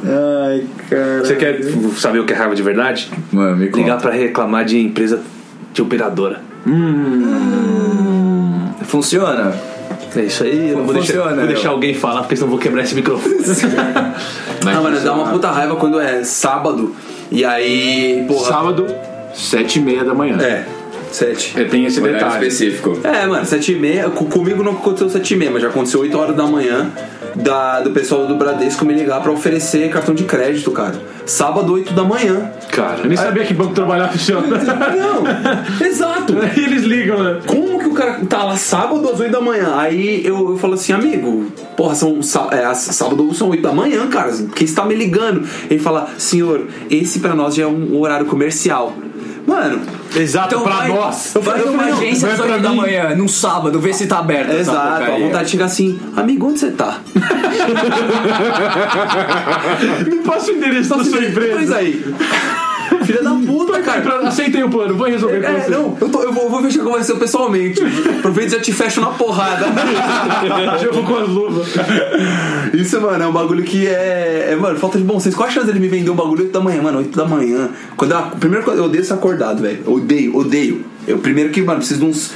Ai, cara. Você quer saber o que é raiva de verdade? Mano, me conta. Ligar pra reclamar de empresa de operadora. Funciona? É isso aí, eu não vou, deixar, vou deixar alguém falar, porque senão eu vou quebrar esse microfone. Ah, mano, dá uma puta raiva quando é sábado e aí, porra. Sábado, sete e meia da manhã. É, sete. É, tem esse Horário detalhe. específico. É, mano, sete e meia. co- Comigo não aconteceu sete e meia, mas já aconteceu 8 horas da manhã da, do pessoal do Bradesco me ligar pra oferecer cartão de crédito, cara. Sábado, 8 da manhã. Cara, Eu nem sabia que banco trabalhar funciona. Não, exato. Aí eles ligam, né? Como que o cara tá lá sábado às 8 da manhã? Aí eu, eu falo assim, amigo, porra, são é, sábado são 8 da manhã, cara. Quem está me ligando? Ele fala, senhor, esse pra nós já é um horário comercial. Mano, Exato, Então pra vai, nós. vai numa não, agência vai às pra 8 da manhã, num sábado, vê se tá aberto. exato, a porcaria. vontade de chegar assim, amigo, onde você tá? Me passa o endereço da sua Pois empresa. aí. Cara. Aceitei o plano, vou resolver com É, você. não, eu, tô- eu vou, eu vou fechar com você pessoalmente. Aproveita e já te fecho na porrada. Eu vou com as luvas. Isso, mano, é um bagulho que é. é, mano, falta de bom senso. Qual a chance dele me vender um bagulho 8 da manhã, mano? 8 da manhã. Quando eu, primeiro, eu odeio ser acordado, velho. Odeio, odeio. Eu primeiro que, mano, preciso de uns.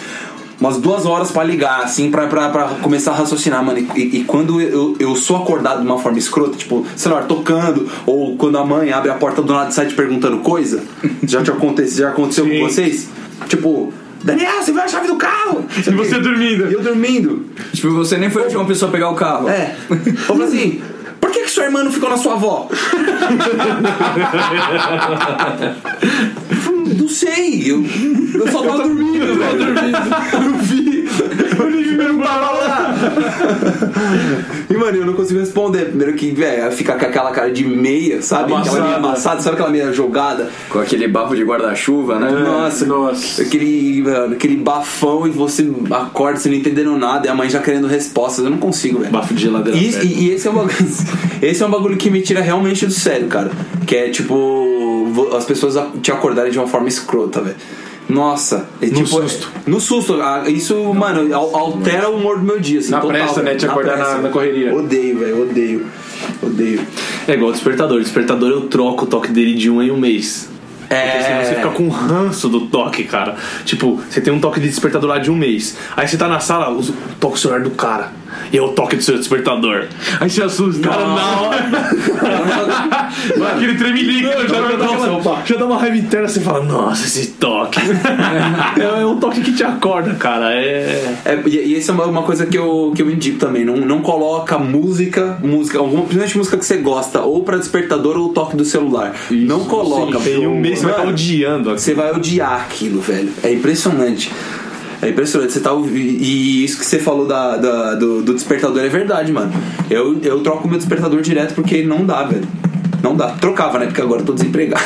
Umas duas horas pra ligar, assim, pra, pra, pra começar a raciocinar, mano. E, e- quando eu, eu sou acordado de uma forma escrota, tipo, celular tocando, ou quando a mãe abre a porta do lado do site perguntando coisa, já te aconteceu, já aconteceu Sim. com vocês? Tipo, Daniel, você viu a chave do carro? E você dormindo. E eu dormindo. Tipo, você nem foi a última pessoa a pegar o carro. É. Falei assim, por que, que sua irmã não ficou na sua avó? Eu não sei, eu, eu só tava dormindo. Eu não vi. O Liv não tava lá. E, mano, eu não consigo responder. Primeiro que, velho, fica com aquela cara de meia, sabe? Aquela Amassada. meia amassada, sabe aquela meia jogada? Com aquele barro de guarda-chuva, né? Nossa, nossa. Aquele, mano, aquele bafão e você acorda, você não entendendo nada, e a mãe já querendo respostas. Eu não consigo, velho. Bafo de geladeira. E, e- e esse é um bagulho. esse é um bagulho que me tira realmente do sério, cara. Que é tipo. As pessoas te acordarem de uma forma escrota, velho. Nossa, é, tipo, susto. No susto. ah, Isso, mano, al- altera o humor do meu dia. Assim, Na total, pressa, né, te acordar na- pressa. na correria. Odeio, velho, odeio. Odeio. É igual o despertador. O despertador eu troco o toque dele de um em um mês. Porque senão você fica com ranço do toque, cara. Tipo, você tem um toque de despertador lá de um mês. Aí você tá na sala, usa- toca o celular do cara. E é o toque do seu despertador. Aí você assusta. Cara, na hora. Aquele tremelique. Já, já, dá uma- já dá uma raiva interna, você fala, nossa, esse toque. é, é um toque que te acorda, cara. É. É, e, e isso é uma, coisa que eu, que eu indico também. Não, não coloca música, música, alguma, principalmente música que você gosta, ou pra despertador ou toque do celular. não coloca. Tem um mês você vai estar Mano, odiando aqui. Você vai odiar aquilo, velho. É impressionante. É impressionante. Você tá ouvi- E isso que você falou da, da- do, do despertador é verdade, mano. Eu, eu troco meu despertador direto porque não dá, velho. Não dá. Trocava, né? Porque agora eu tô desempregado.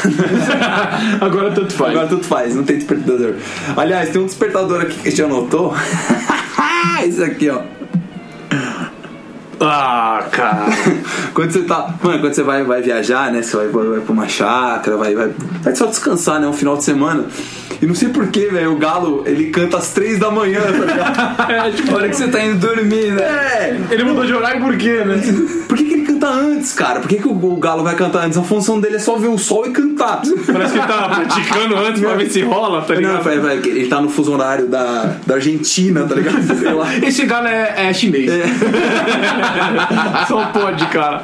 Agora tanto faz. Agora tudo faz, não tem despertador. Aliás, tem um despertador aqui que a gente anotou. Esse aqui, ó. Ah, cara. Quando você tá. Mano, quando você vai, vai viajar, né? Você vai, vai, vai pra uma chácara, vai, vai, vai só descansar, né? Um final de semana. E não sei porquê, velho, o galo, ele canta às três da manhã, tá ligado? É, tipo, Hora que você tá indo dormir, né? É! ele mudou de horário por quê, né? Por que, canta antes, cara? Por que, que o, galo vai cantar antes? A função dele é só ver o sol e cantar. Parece que ele tava praticando antes pra ver se rola, tá Não, ligado? vai, vai, ele tá no fuso horário da, da Argentina, tá ligado? Sei lá. Esse galo é, é chinês. Só pode, cara.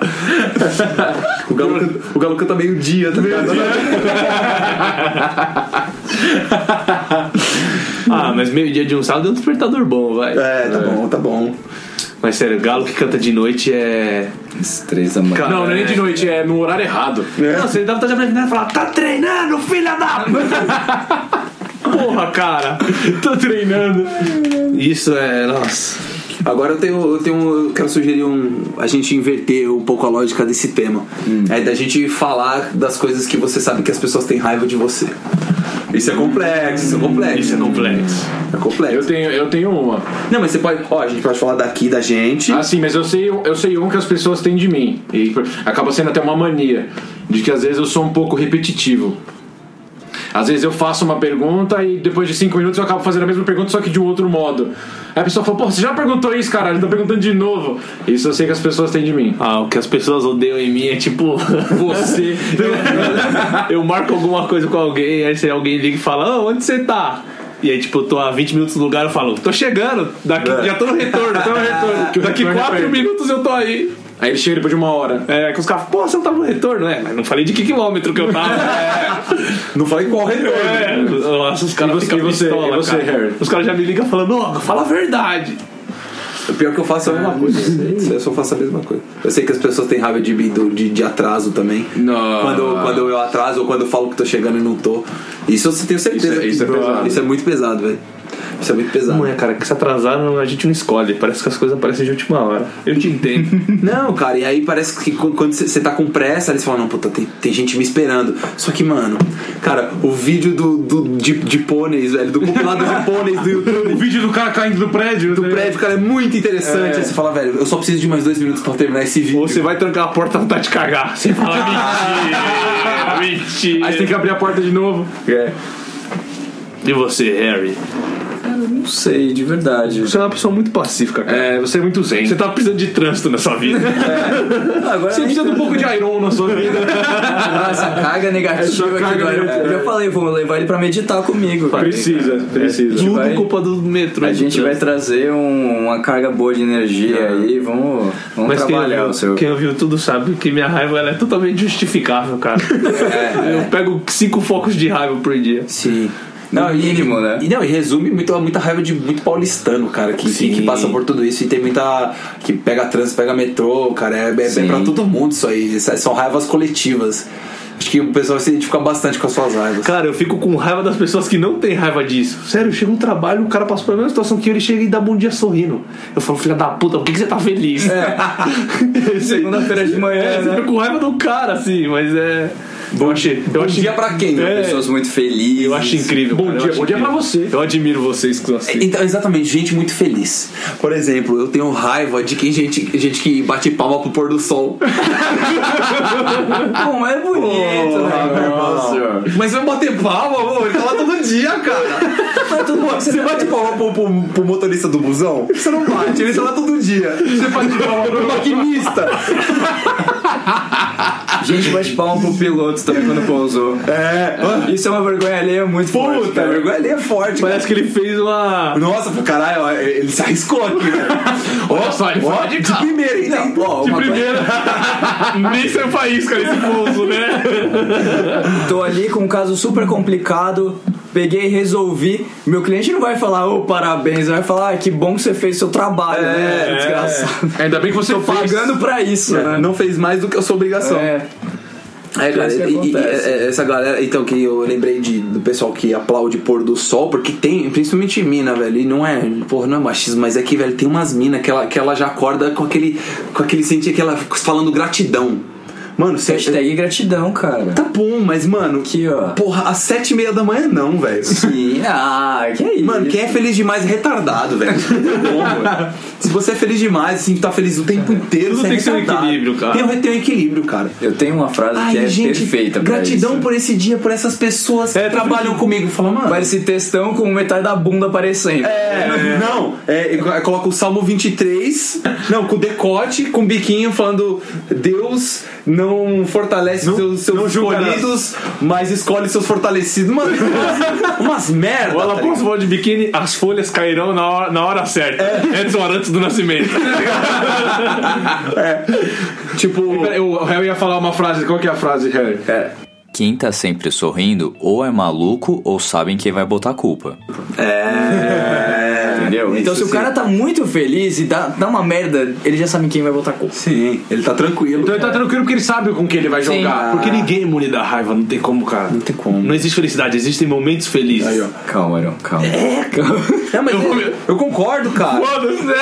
O galo, canta, o galo canta meio-dia, tá ligado? Ah, mas meio-dia de um sábado é um despertador bom, vai. É, tá bom, tá bom. Mas sério, galo que canta de noite é. Às três da manhã. Cara, Não, não é nem de noite, é no horário errado. Não, você deve estar já aprendendo e falar, tá treinando, filha da. Porra, cara. Tô treinando. Isso é. Nossa. Agora eu tenho, eu tenho, eu quero sugerir um, a gente inverter um pouco a lógica desse tema. É da gente falar das coisas que você sabe que as pessoas têm raiva de você. Isso é complexo, isso é complexo. Isso é complexo. É complexo. Eu tenho, eu tenho uma. Não, mas você pode, ó, a gente pode falar daqui da gente. Ah, sim, mas eu sei, eu sei um que as pessoas têm de mim. E acaba sendo até uma mania. De que às vezes eu sou um pouco repetitivo. Às vezes eu faço uma pergunta e depois de cinco minutos eu acabo fazendo a mesma pergunta, só que de um outro modo. Aí a pessoa fala, pô, você já perguntou isso, caralho, tá perguntando de novo. Isso eu sei que as pessoas têm de mim. Ah, o que as pessoas odeiam em mim é tipo. Você. eu marco alguma coisa com alguém, aí se alguém liga e fala, ô, onde você tá? E aí, tipo, eu tô há 20 minutos no lugar, eu falo, tô chegando, daqui, já tô no retorno, tô no retorno. Daqui retorno é 4 perto. minutos eu tô aí. Aí ele chega depois de uma hora. É, que os caras, pô, você não tava no retorno? É, mas não falei de que quilômetro que eu tava. Não falei qual retorno. É, nossa, os caras você- ficam você- pistola, você, cara. Harry? Os caras já me ligam falando, ó, fala a verdade. O pior que eu faço é a mesma coisa. Eu só faço a mesma coisa. Eu sei que as pessoas têm raiva de de, de atraso também. Não. Quando, quando eu atraso ou quando eu falo que tô chegando e não tô. Isso eu tenho certeza. Isso é- isso é pesado. Isso é muito pesado, velho. Isso é muito pesado. Não é, cara, que se atrasaram a gente não escolhe. Parece que as coisas aparecem de última hora. Eu te entendo. Não, cara, e aí parece que qu- quando você tá com pressa, eles falam, não, puta, tem, tem gente me esperando. Só que, mano, cara, o vídeo do, do, de, de pôneis, velho, do compilado de pôneis do YouTube. O vídeo do cara caindo do prédio. Do prédio, cara, é muito interessante. É. Aí você fala, velho, eu só preciso de mais dois minutos pra terminar esse vídeo. Ou você vai trancar a porta vontade de cagar. Você fala, mentira, mentira. Aí você tem que abrir a porta de novo. É. E você, Harry? Não sei, de verdade. Você é uma pessoa muito pacífica, cara. É, você é muito zen. Você tá precisando de trânsito na sua vida. Agora Você precisa de um pouco de Iron na sua vida. Ah, essa carga negativa Essa aqui carga agora. negativa. Eu já falei, vou levar ele pra meditar comigo. Precisa, precisa. Tudo vai- culpa do metrô. A gente vai trazer um- uma carga boa de energia aí, vamos, vamos Mas trabalhar ouviu, o seu. quem ouviu tudo sabe que minha raiva ela é totalmente justificável, cara. É, Eu pego cinco focos de raiva por dia. Sim. Não, e- mínimo, né? E não, e resume muito, muita raiva de muito paulistano, cara, que, que, que passa por tudo isso e tem muita. que pega trânsito, pega metrô, cara, é, é, é pra todo mundo isso aí. É- São raivas coletivas. Acho que o pessoal se identifica bastante com as suas raivas. Cara, eu fico com raiva das pessoas que não têm raiva disso. Sério, chega um trabalho, o cara passa pela mesma situação que eu, ele chega e dá bom dia sorrindo. Eu falo, filha da puta, por que, que você tá feliz? Segunda-feira de manhã, É, você né? fica com raiva do cara, assim, mas é. Eu achei. Eu Bom achei dia pra quem? É, Pessoas muito felizes. eu acho incrível. Bom cara, dia- bom dia pra você. Eu admiro vocês que são assim. Então, exatamente, gente muito feliz. Por exemplo, eu tenho raiva de quem gente, gente que bate palma pro pôr do sol. Bom, é bonito, né, irmão? Mas vai bater palma, pô, ele tá lá todo dia, cara. Você bate palma pro, pro- pro motorista do busão? Você não bate, ele tá lá todo dia. Você bate palma pro maquinista. Gente bate palma pro piloto também quando pousou. É. Isso é uma vergonha alheia muito forte. Puta, a cara. vergonha ali é forte, cara. Parece que ele fez uma. Nossa, pro caralho, ó, ele se arriscou aqui, né? Olha só, ele Ó, de, de primeira, hein? Não, ó, De primeira. Nem sem faísca nesse pouso, né? Tô ali com um caso super complicado, peguei e resolvi. Meu cliente não vai falar, ô, parabéns, vai falar, ah, que bom que você fez seu trabalho, né? Desgraçado. Ainda bem que você Tô fez. pagando pra isso, né? Não fez mais do que a sua obrigação. É. É, cara, que e- e- acontece. e- essa galera, então, que eu lembrei de, do pessoal que aplaude pôr do sol, porque tem, principalmente mina, velho, e não é, porra, não é machismo, mas é que, velho, tem umas minas que ela, que ela já acorda com aquele, com aquele sentir que ela falando gratidão. Mano, você. Hashtag gratidão, cara. Tá bom, mas, mano, Aqui, ó. porra, às sete e meia da manhã não, velho. Sim, ah, que é isso? Mano, quem é feliz demais é retardado, velho. Velho. Se você é feliz demais, assim, tá feliz o tempo inteiro, Tudo você é tem que ser um equilíbrio, cara. Tem, tem um equilíbrio, cara. Eu tenho uma frase que Ai, é gente, perfeita pra gratidão isso. por esse dia, por essas pessoas É, que trabalham comigo. Fala, mano. Parece textão com metade da bunda aparecendo. É, não, é, eu coloco o Salmo 23, não, com decote, com biquinho, falando Deus não fortalece seus, seus escolhidos, mas escolhe seus fortalecidos. Mano, umas, umas merda. Ela tá voz de biquíni, as folhas cairão na hora, na hora certa. Edson Arantes do Nascimento. tipo, Peraí, O Harry ia falar uma frase. Qual que é a frase, Harry? Quem tá sempre sorrindo ou é maluco ou sabem quem vai botar a culpa. é. Entendeu? Então, isso se o sim. cara tá muito feliz e dá, dá uma merda, ele já sabe quem vai botar culpa. Sim, ele tá tranquilo. Então ele tá tranquilo porque ele sabe com quem ele vai Sim. jogar. Porque ninguém é imune da raiva, não tem como, cara. Não tem como. Não existe felicidade, existem momentos felizes. Aí, ó. Calma, Arão, calma. É, calma. Não, mas eu, eu concordo, cara. Foda-se, né?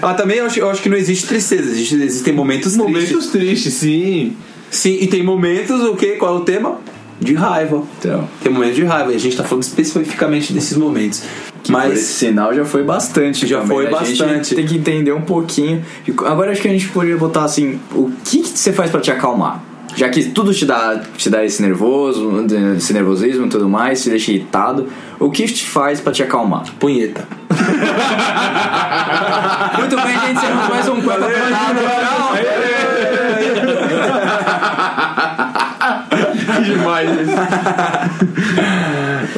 Ah, também eu acho, eu acho que não existe tristeza, existe, existem momentos, Momentos tristes. tristes, sim. Sim, e tem momentos, o quê? Qual é o tema? De raiva. Então, Tem momentos de raiva, e a gente tá falando especificamente desses momentos. esse Mas sinal já foi bastante. Já também. foi A bastante. gente tem que entender um pouquinho. Agora acho que a gente poderia botar assim: o que, que você faz pra te acalmar? Já que tudo te dá, te dá esse nervoso, esse nervosismo e tudo mais, te deixa irritado, o que te faz pra te acalmar? punheta. Muito bem, gente, temos mais um Cueca Que demais isso.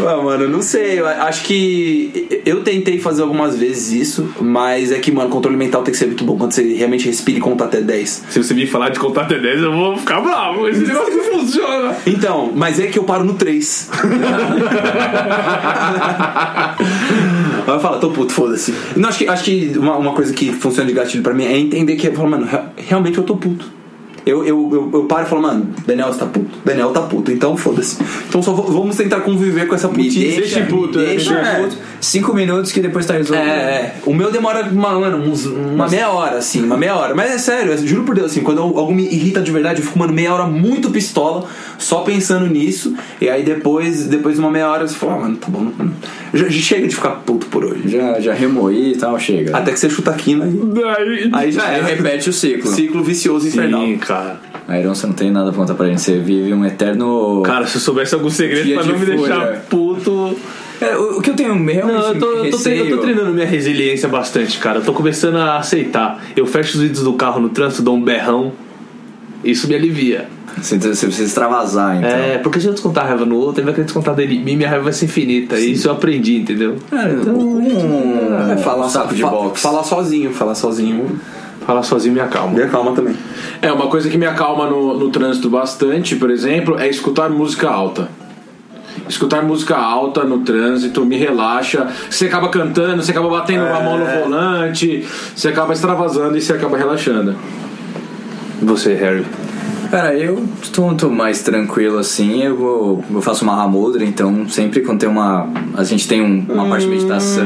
Ah, mano, não sei. Eu acho que eu tentei fazer algumas vezes isso, mas é que, mano, controle mental tem que ser muito bom quando você realmente respira e conta até 10. Se você me falar de contar até 10, eu vou ficar bravo. Esse negócio não funciona. Então, mas é que eu paro no 3. Aí eu falo, tô puto, foda-se. Não, acho que, acho que uma, uma coisa que funciona de gatilho pra mim é entender que, eu falo, mano, rea- realmente eu tô puto. Eu, eu, eu, eu paro e falo, mano, Daniel você tá puto. Daniel tá puto, então foda-se. Então só vamos tentar conviver com essa putice. deixa, deixa puto, me é, deixa é. puto. Cinco minutos que depois tá resolvido. É, é. O meu demora uma, mano, uns- uma meia hora, assim, uma meia hora. Mas é sério, eu juro por Deus, assim, quando algo me irrita de verdade, eu fico, mano, meia hora muito pistola, só pensando nisso. E aí depois, depois de uma meia hora, você fala, ah, mano, tá bom. Já, já chega de ficar puto por hoje. Já, já remoí e tal, chega. Até que você chuta a quina e. Aí já Aí é. repete o ciclo. Ciclo vicioso infernal. Sim, cara. Aí você não tem nada pra contar pra gente. Você vive um eterno. Cara, se eu soubesse algum segredo pra não me fúria. deixar puto. É, o, o que eu tenho realmente Não, eu tô, eu, tô tre- receio... eu tô treinando minha resiliência bastante, cara. Eu tô começando a aceitar. Eu fecho os vidros do carro no trânsito, dou um berrão. Isso me alivia. Você, você precisa extravasar, então. É, porque se eu descontar a raiva no outro, ele vai querer descontar dele em mim, minha raiva vai ser infinita. E isso eu aprendi, entendeu? Um, É, falar, um saco de fa- boxe. Falar sozinho, falar sozinho. Falar sozinho me acalma. Me acalma também. É, uma coisa que me acalma no, no trânsito bastante, por exemplo, é escutar música alta. Escutar música alta no trânsito me relaxa. Você acaba cantando, você acaba batendo a mão no volante, você acaba extravasando e você acaba relaxando. E você, Harry? Cara, eu tô, tô mais tranquilo assim, eu vou. Eu faço uma ramudra, então sempre quando tem uma. A gente tem um- uma parte de meditação.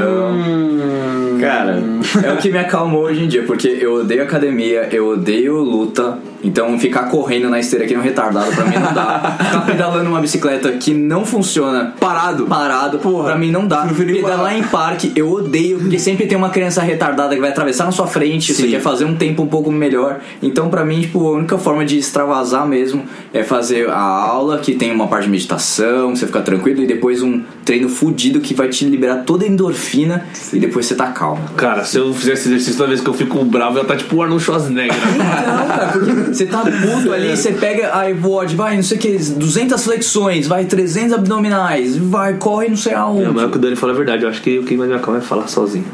Cara, é o que me acalmou hoje em dia, porque eu odeio academia, eu odeio luta, então ficar correndo na esteira aqui é um retardado pra mim não dá. Ficar pedalando uma bicicleta que não funciona parado, parado, pra mim não dá. Pedalar em parque, eu odeio, porque sempre tem uma criança retardada que vai atravessar na sua frente, você Sim. quer fazer um tempo um pouco melhor. Então, pra mim, tipo, a única forma de extravasar mesmo é fazer a aula, que tem uma parte de meditação, você fica tranquilo, e depois um treino fudido que vai te liberar toda a endorfina e depois você tá calmo. Cara, se eu fizesse exercício toda vez que eu fico bravo, eu ia estar tipo o Arnold Schwarzenegger. Não, cara, porque você tá puto ali, você pega a iWatch, vai, não sei o que, 200 flexões, vai, 300 abdominais, vai, corre não sei aonde. Não, mas o que o Dani falou é verdade. Eu acho que o que mais me acalma é falar sozinho.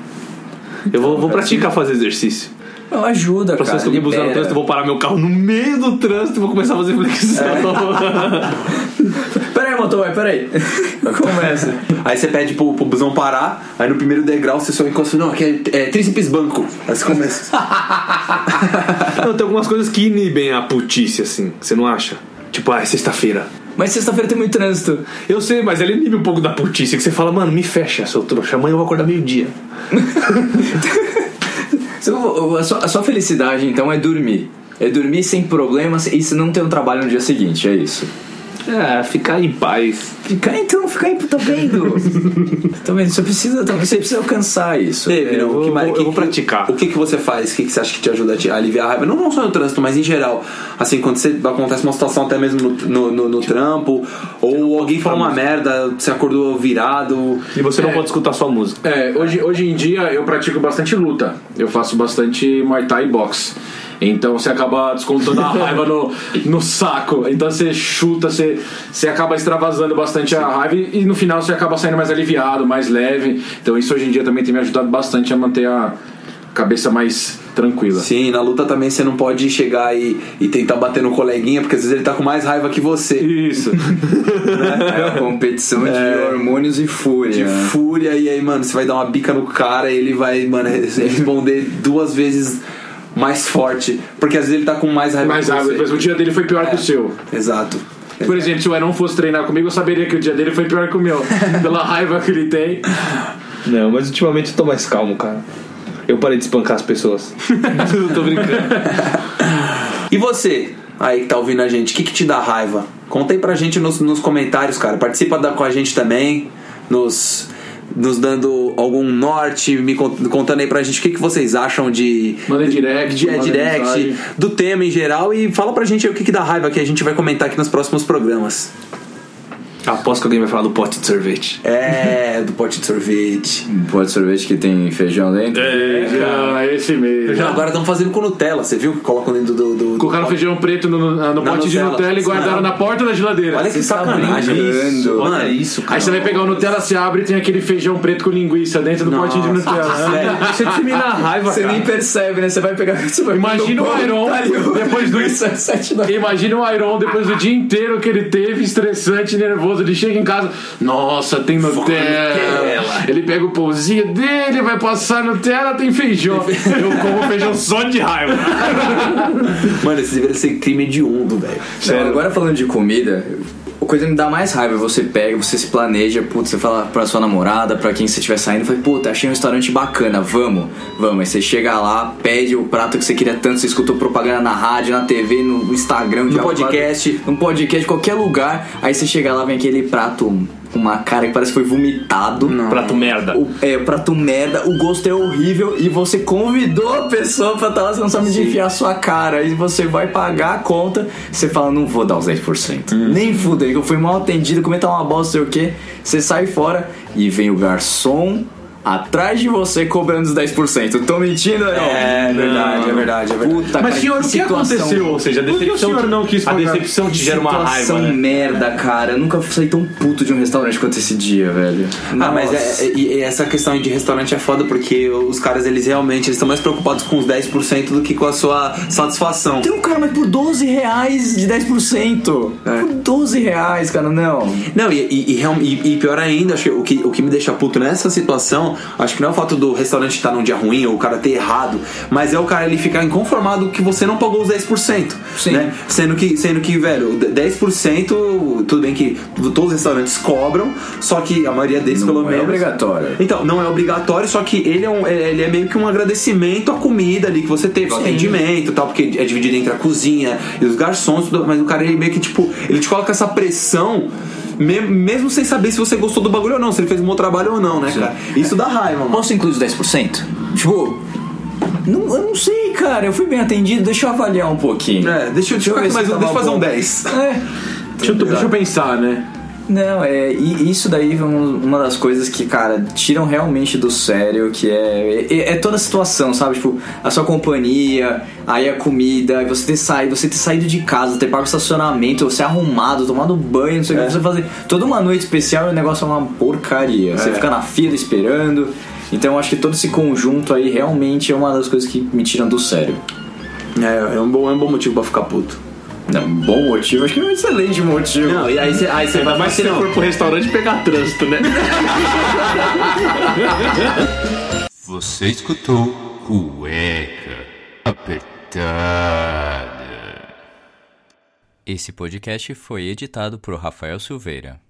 Eu vou, vou praticar fazer exercício. Não, ajuda, Pra cara. que eu me no trânsito, eu vou parar meu carro no meio do trânsito e vou começar a fazer flexão. Peraí, motoboy, peraí. Começa. Aí você pede pro, pro busão parar, aí no primeiro degrau você só encosta, não, aqui é, é tríceps banco. Aí você começa. Não, tem algumas coisas que inibem a putice, assim. Você não acha? Tipo, ah, é sexta-feira. Mas sexta-feira tem muito trânsito. Eu sei, mas ele inibe um pouco da putice. Que você fala, mano, me fecha, seu trouxa. Amanhã eu vou acordar meio-dia. Então, A sua, a sua felicidade, então, é dormir. É dormir sem problemas e se não ter um trabalho no dia seguinte, é isso. É, ficar em paz. Ficar então, ficar aí, tá vendo? tá vendo? Você precisa, você precisa alcançar isso. Eu o que vou- mais- eu que- vou praticar. O que, que você faz? O que, que você acha que te ajuda a, te, a aliviar a raiva? Não, não só no trânsito, mas em geral. Assim, quando você acontece uma situação até mesmo no, no, no- no trampo, ou alguém fala uma merda, você acordou virado. E você não pode escutar sua música. É, hoje, hoje em dia eu pratico bastante luta. Eu faço bastante Muay Thai e boxe. Então você acaba descontando a raiva no, no saco. Então você chuta, você, você acaba extravasando bastante a raiva e, e no final você acaba saindo mais aliviado, mais leve. Então isso hoje em dia também tem me ajudado bastante a manter a cabeça mais tranquila. Sim, na luta também você não pode chegar e, e tentar bater no coleguinha, porque às vezes ele tá com mais raiva que você. Isso. É uma competição de hormônios e fúria. De né? fúria, e aí, mano, você vai dar uma bica no cara e ele vai, mano, responder duas vezes mais forte. Porque às vezes ele tá com mais raiva Mas ah, você. depois o dia dele foi pior que o seu. Exato. Por exemplo, se o Aaron fosse treinar comigo, eu saberia que o dia dele foi pior que o meu. Pela raiva que ele tem. Não, mas ultimamente eu tô mais calmo, cara. Eu parei de espancar as pessoas. tô brincando. E você, aí que tá ouvindo a gente, o que, que te dá raiva? Conta aí pra gente nos, nos comentários, cara. Participa da, com a gente também, nos, nos dando algum norte, me cont- contando aí pra gente o que, que vocês acham de. Manda direct, de, é, manda direct, mensagem. do tema em geral e fala pra gente aí o que, que dá raiva que a gente vai comentar aqui nos próximos programas. Aposto que alguém vai falar do pote de sorvete. É, do pote de sorvete. Pode sorvete que tem feijão dentro? Ah, esse mesmo. Agora estão fazendo com Nutella, você viu colocam dentro do. do, do Colocaram feijão preto no, no, no pote de Nutella. Nutella e guardaram Não. na porta da geladeira. Olha que tá sacanagem. brincando. Isso, Olha mano. isso, cara. Aí você vai pegar o Nutella, você abre e tem aquele feijão preto com linguiça dentro do potinho de Nutella. Sério. Você dissemina a raiva, Você cara. nem percebe, né? Você vai pegar. Você vai Imagina o Iron depois do é Imagina o Iron depois do dia inteiro que ele teve, estressante, nervoso. Ele chega em casa, nossa, tem Nutella. Ele pega o pãozinho dele, vai passar Nutella, tem feijão. Eu como feijão só de raiva. Mano, esse deveria ser crime hediondo, velho. Agora falando de comida, a coisa que me dá mais raiva, você pega, você se planeja, putz, você fala pra sua namorada, pra quem você estiver saindo, fala, puta, achei um restaurante bacana, vamos, vamos. Aí você chega lá, pede o prato que você queria tanto, você escutou propaganda na rádio, na TV, no Instagram, No podcast. no podcast, qualquer lugar. Aí você chega lá, vem aquele prato com uma cara que parece que foi vomitado. Prato merda. O, é, o prato merda, o gosto é horrível e você convidou a pessoa pra estar lá, você não sabe onde enfiar a sua cara. Aí você vai pagar a conta, você fala, não vou dar os 10%. Nem fudei, que eu fui mal atendido, comentar uma bosta, sei o que. Você sai fora e vem o garçom atrás de você cobrando os 10%. Tô mentindo, não? É verdade, é verdade, é verdade. Puta, Mas cara, senhor, o que situação- aconteceu? Ou seja, a Por que o decepção, não quis a decepção te gera uma situação raiva, né? merda, cara. Eu nunca saí tão puto de um restaurante quanto esse dia, velho. Ah, mas Nossa. é, é- e essa questão de restaurante é foda porque os caras, eles realmente eles estão mais preocupados com os 10% do que com a sua satisfação. Tem um cara, mas por 12 reais de 10%. É. Por 12 reais, cara, não. Não, e, e, e e- pior ainda, acho que o que, o que me deixa puto nessa situação não. Acho que não é o fato do restaurante estar num dia ruim ou o cara ter errado, mas é o cara ele ficar inconformado que você não pagou os 10%. Sim. Né? Sendo que, sendo que, velho, 10%, tudo bem que todos os restaurantes cobram, só que a maioria deles, Não pelo é menos. obrigatório. Então, não é obrigatório, só que ele é, um, ele é meio que um agradecimento à comida ali que você teve, ao atendimento e tal, porque é dividido entre a cozinha e os garçons, mas o cara ele meio que, tipo, ele te coloca essa pressão. me- Mesmo sem saber se você gostou do bagulho ou não, se ele fez um bom trabalho ou não, né, cara? Isso dá raiva, mano. Posso incluir os 10%? Tipo, não, eu não sei, cara. Eu fui bem atendido, deixa eu avaliar um pouquinho. É, deixa eu, deixa eu, mais tá deixa eu fazer um 10. É. Deixa eu, deixa eu pensar, né? Não, é, e isso daí é um- uma das coisas que, cara, tiram realmente do sério, que é, é, é toda a situação, sabe? Tipo, a sua companhia, aí a comida, aí você ter saído, você ter saído de casa, ter pago estacionamento, você arrumado, tomado banho, não sei o que, você fazer toda uma noite especial o negócio é uma porcaria. Você fica na fila esperando. Então eu acho que todo esse conjunto aí realmente é uma das coisas que me tiram do sério. É, é um bom, é um bom motivo pra ficar puto. Não, um bom motivo, acho que é um excelente motivo. Não, e aí você aí vai mais se for pro restaurante pegar trânsito, né? Você escutou Cueca Apertada. Esse podcast foi editado por Rafael Silveira.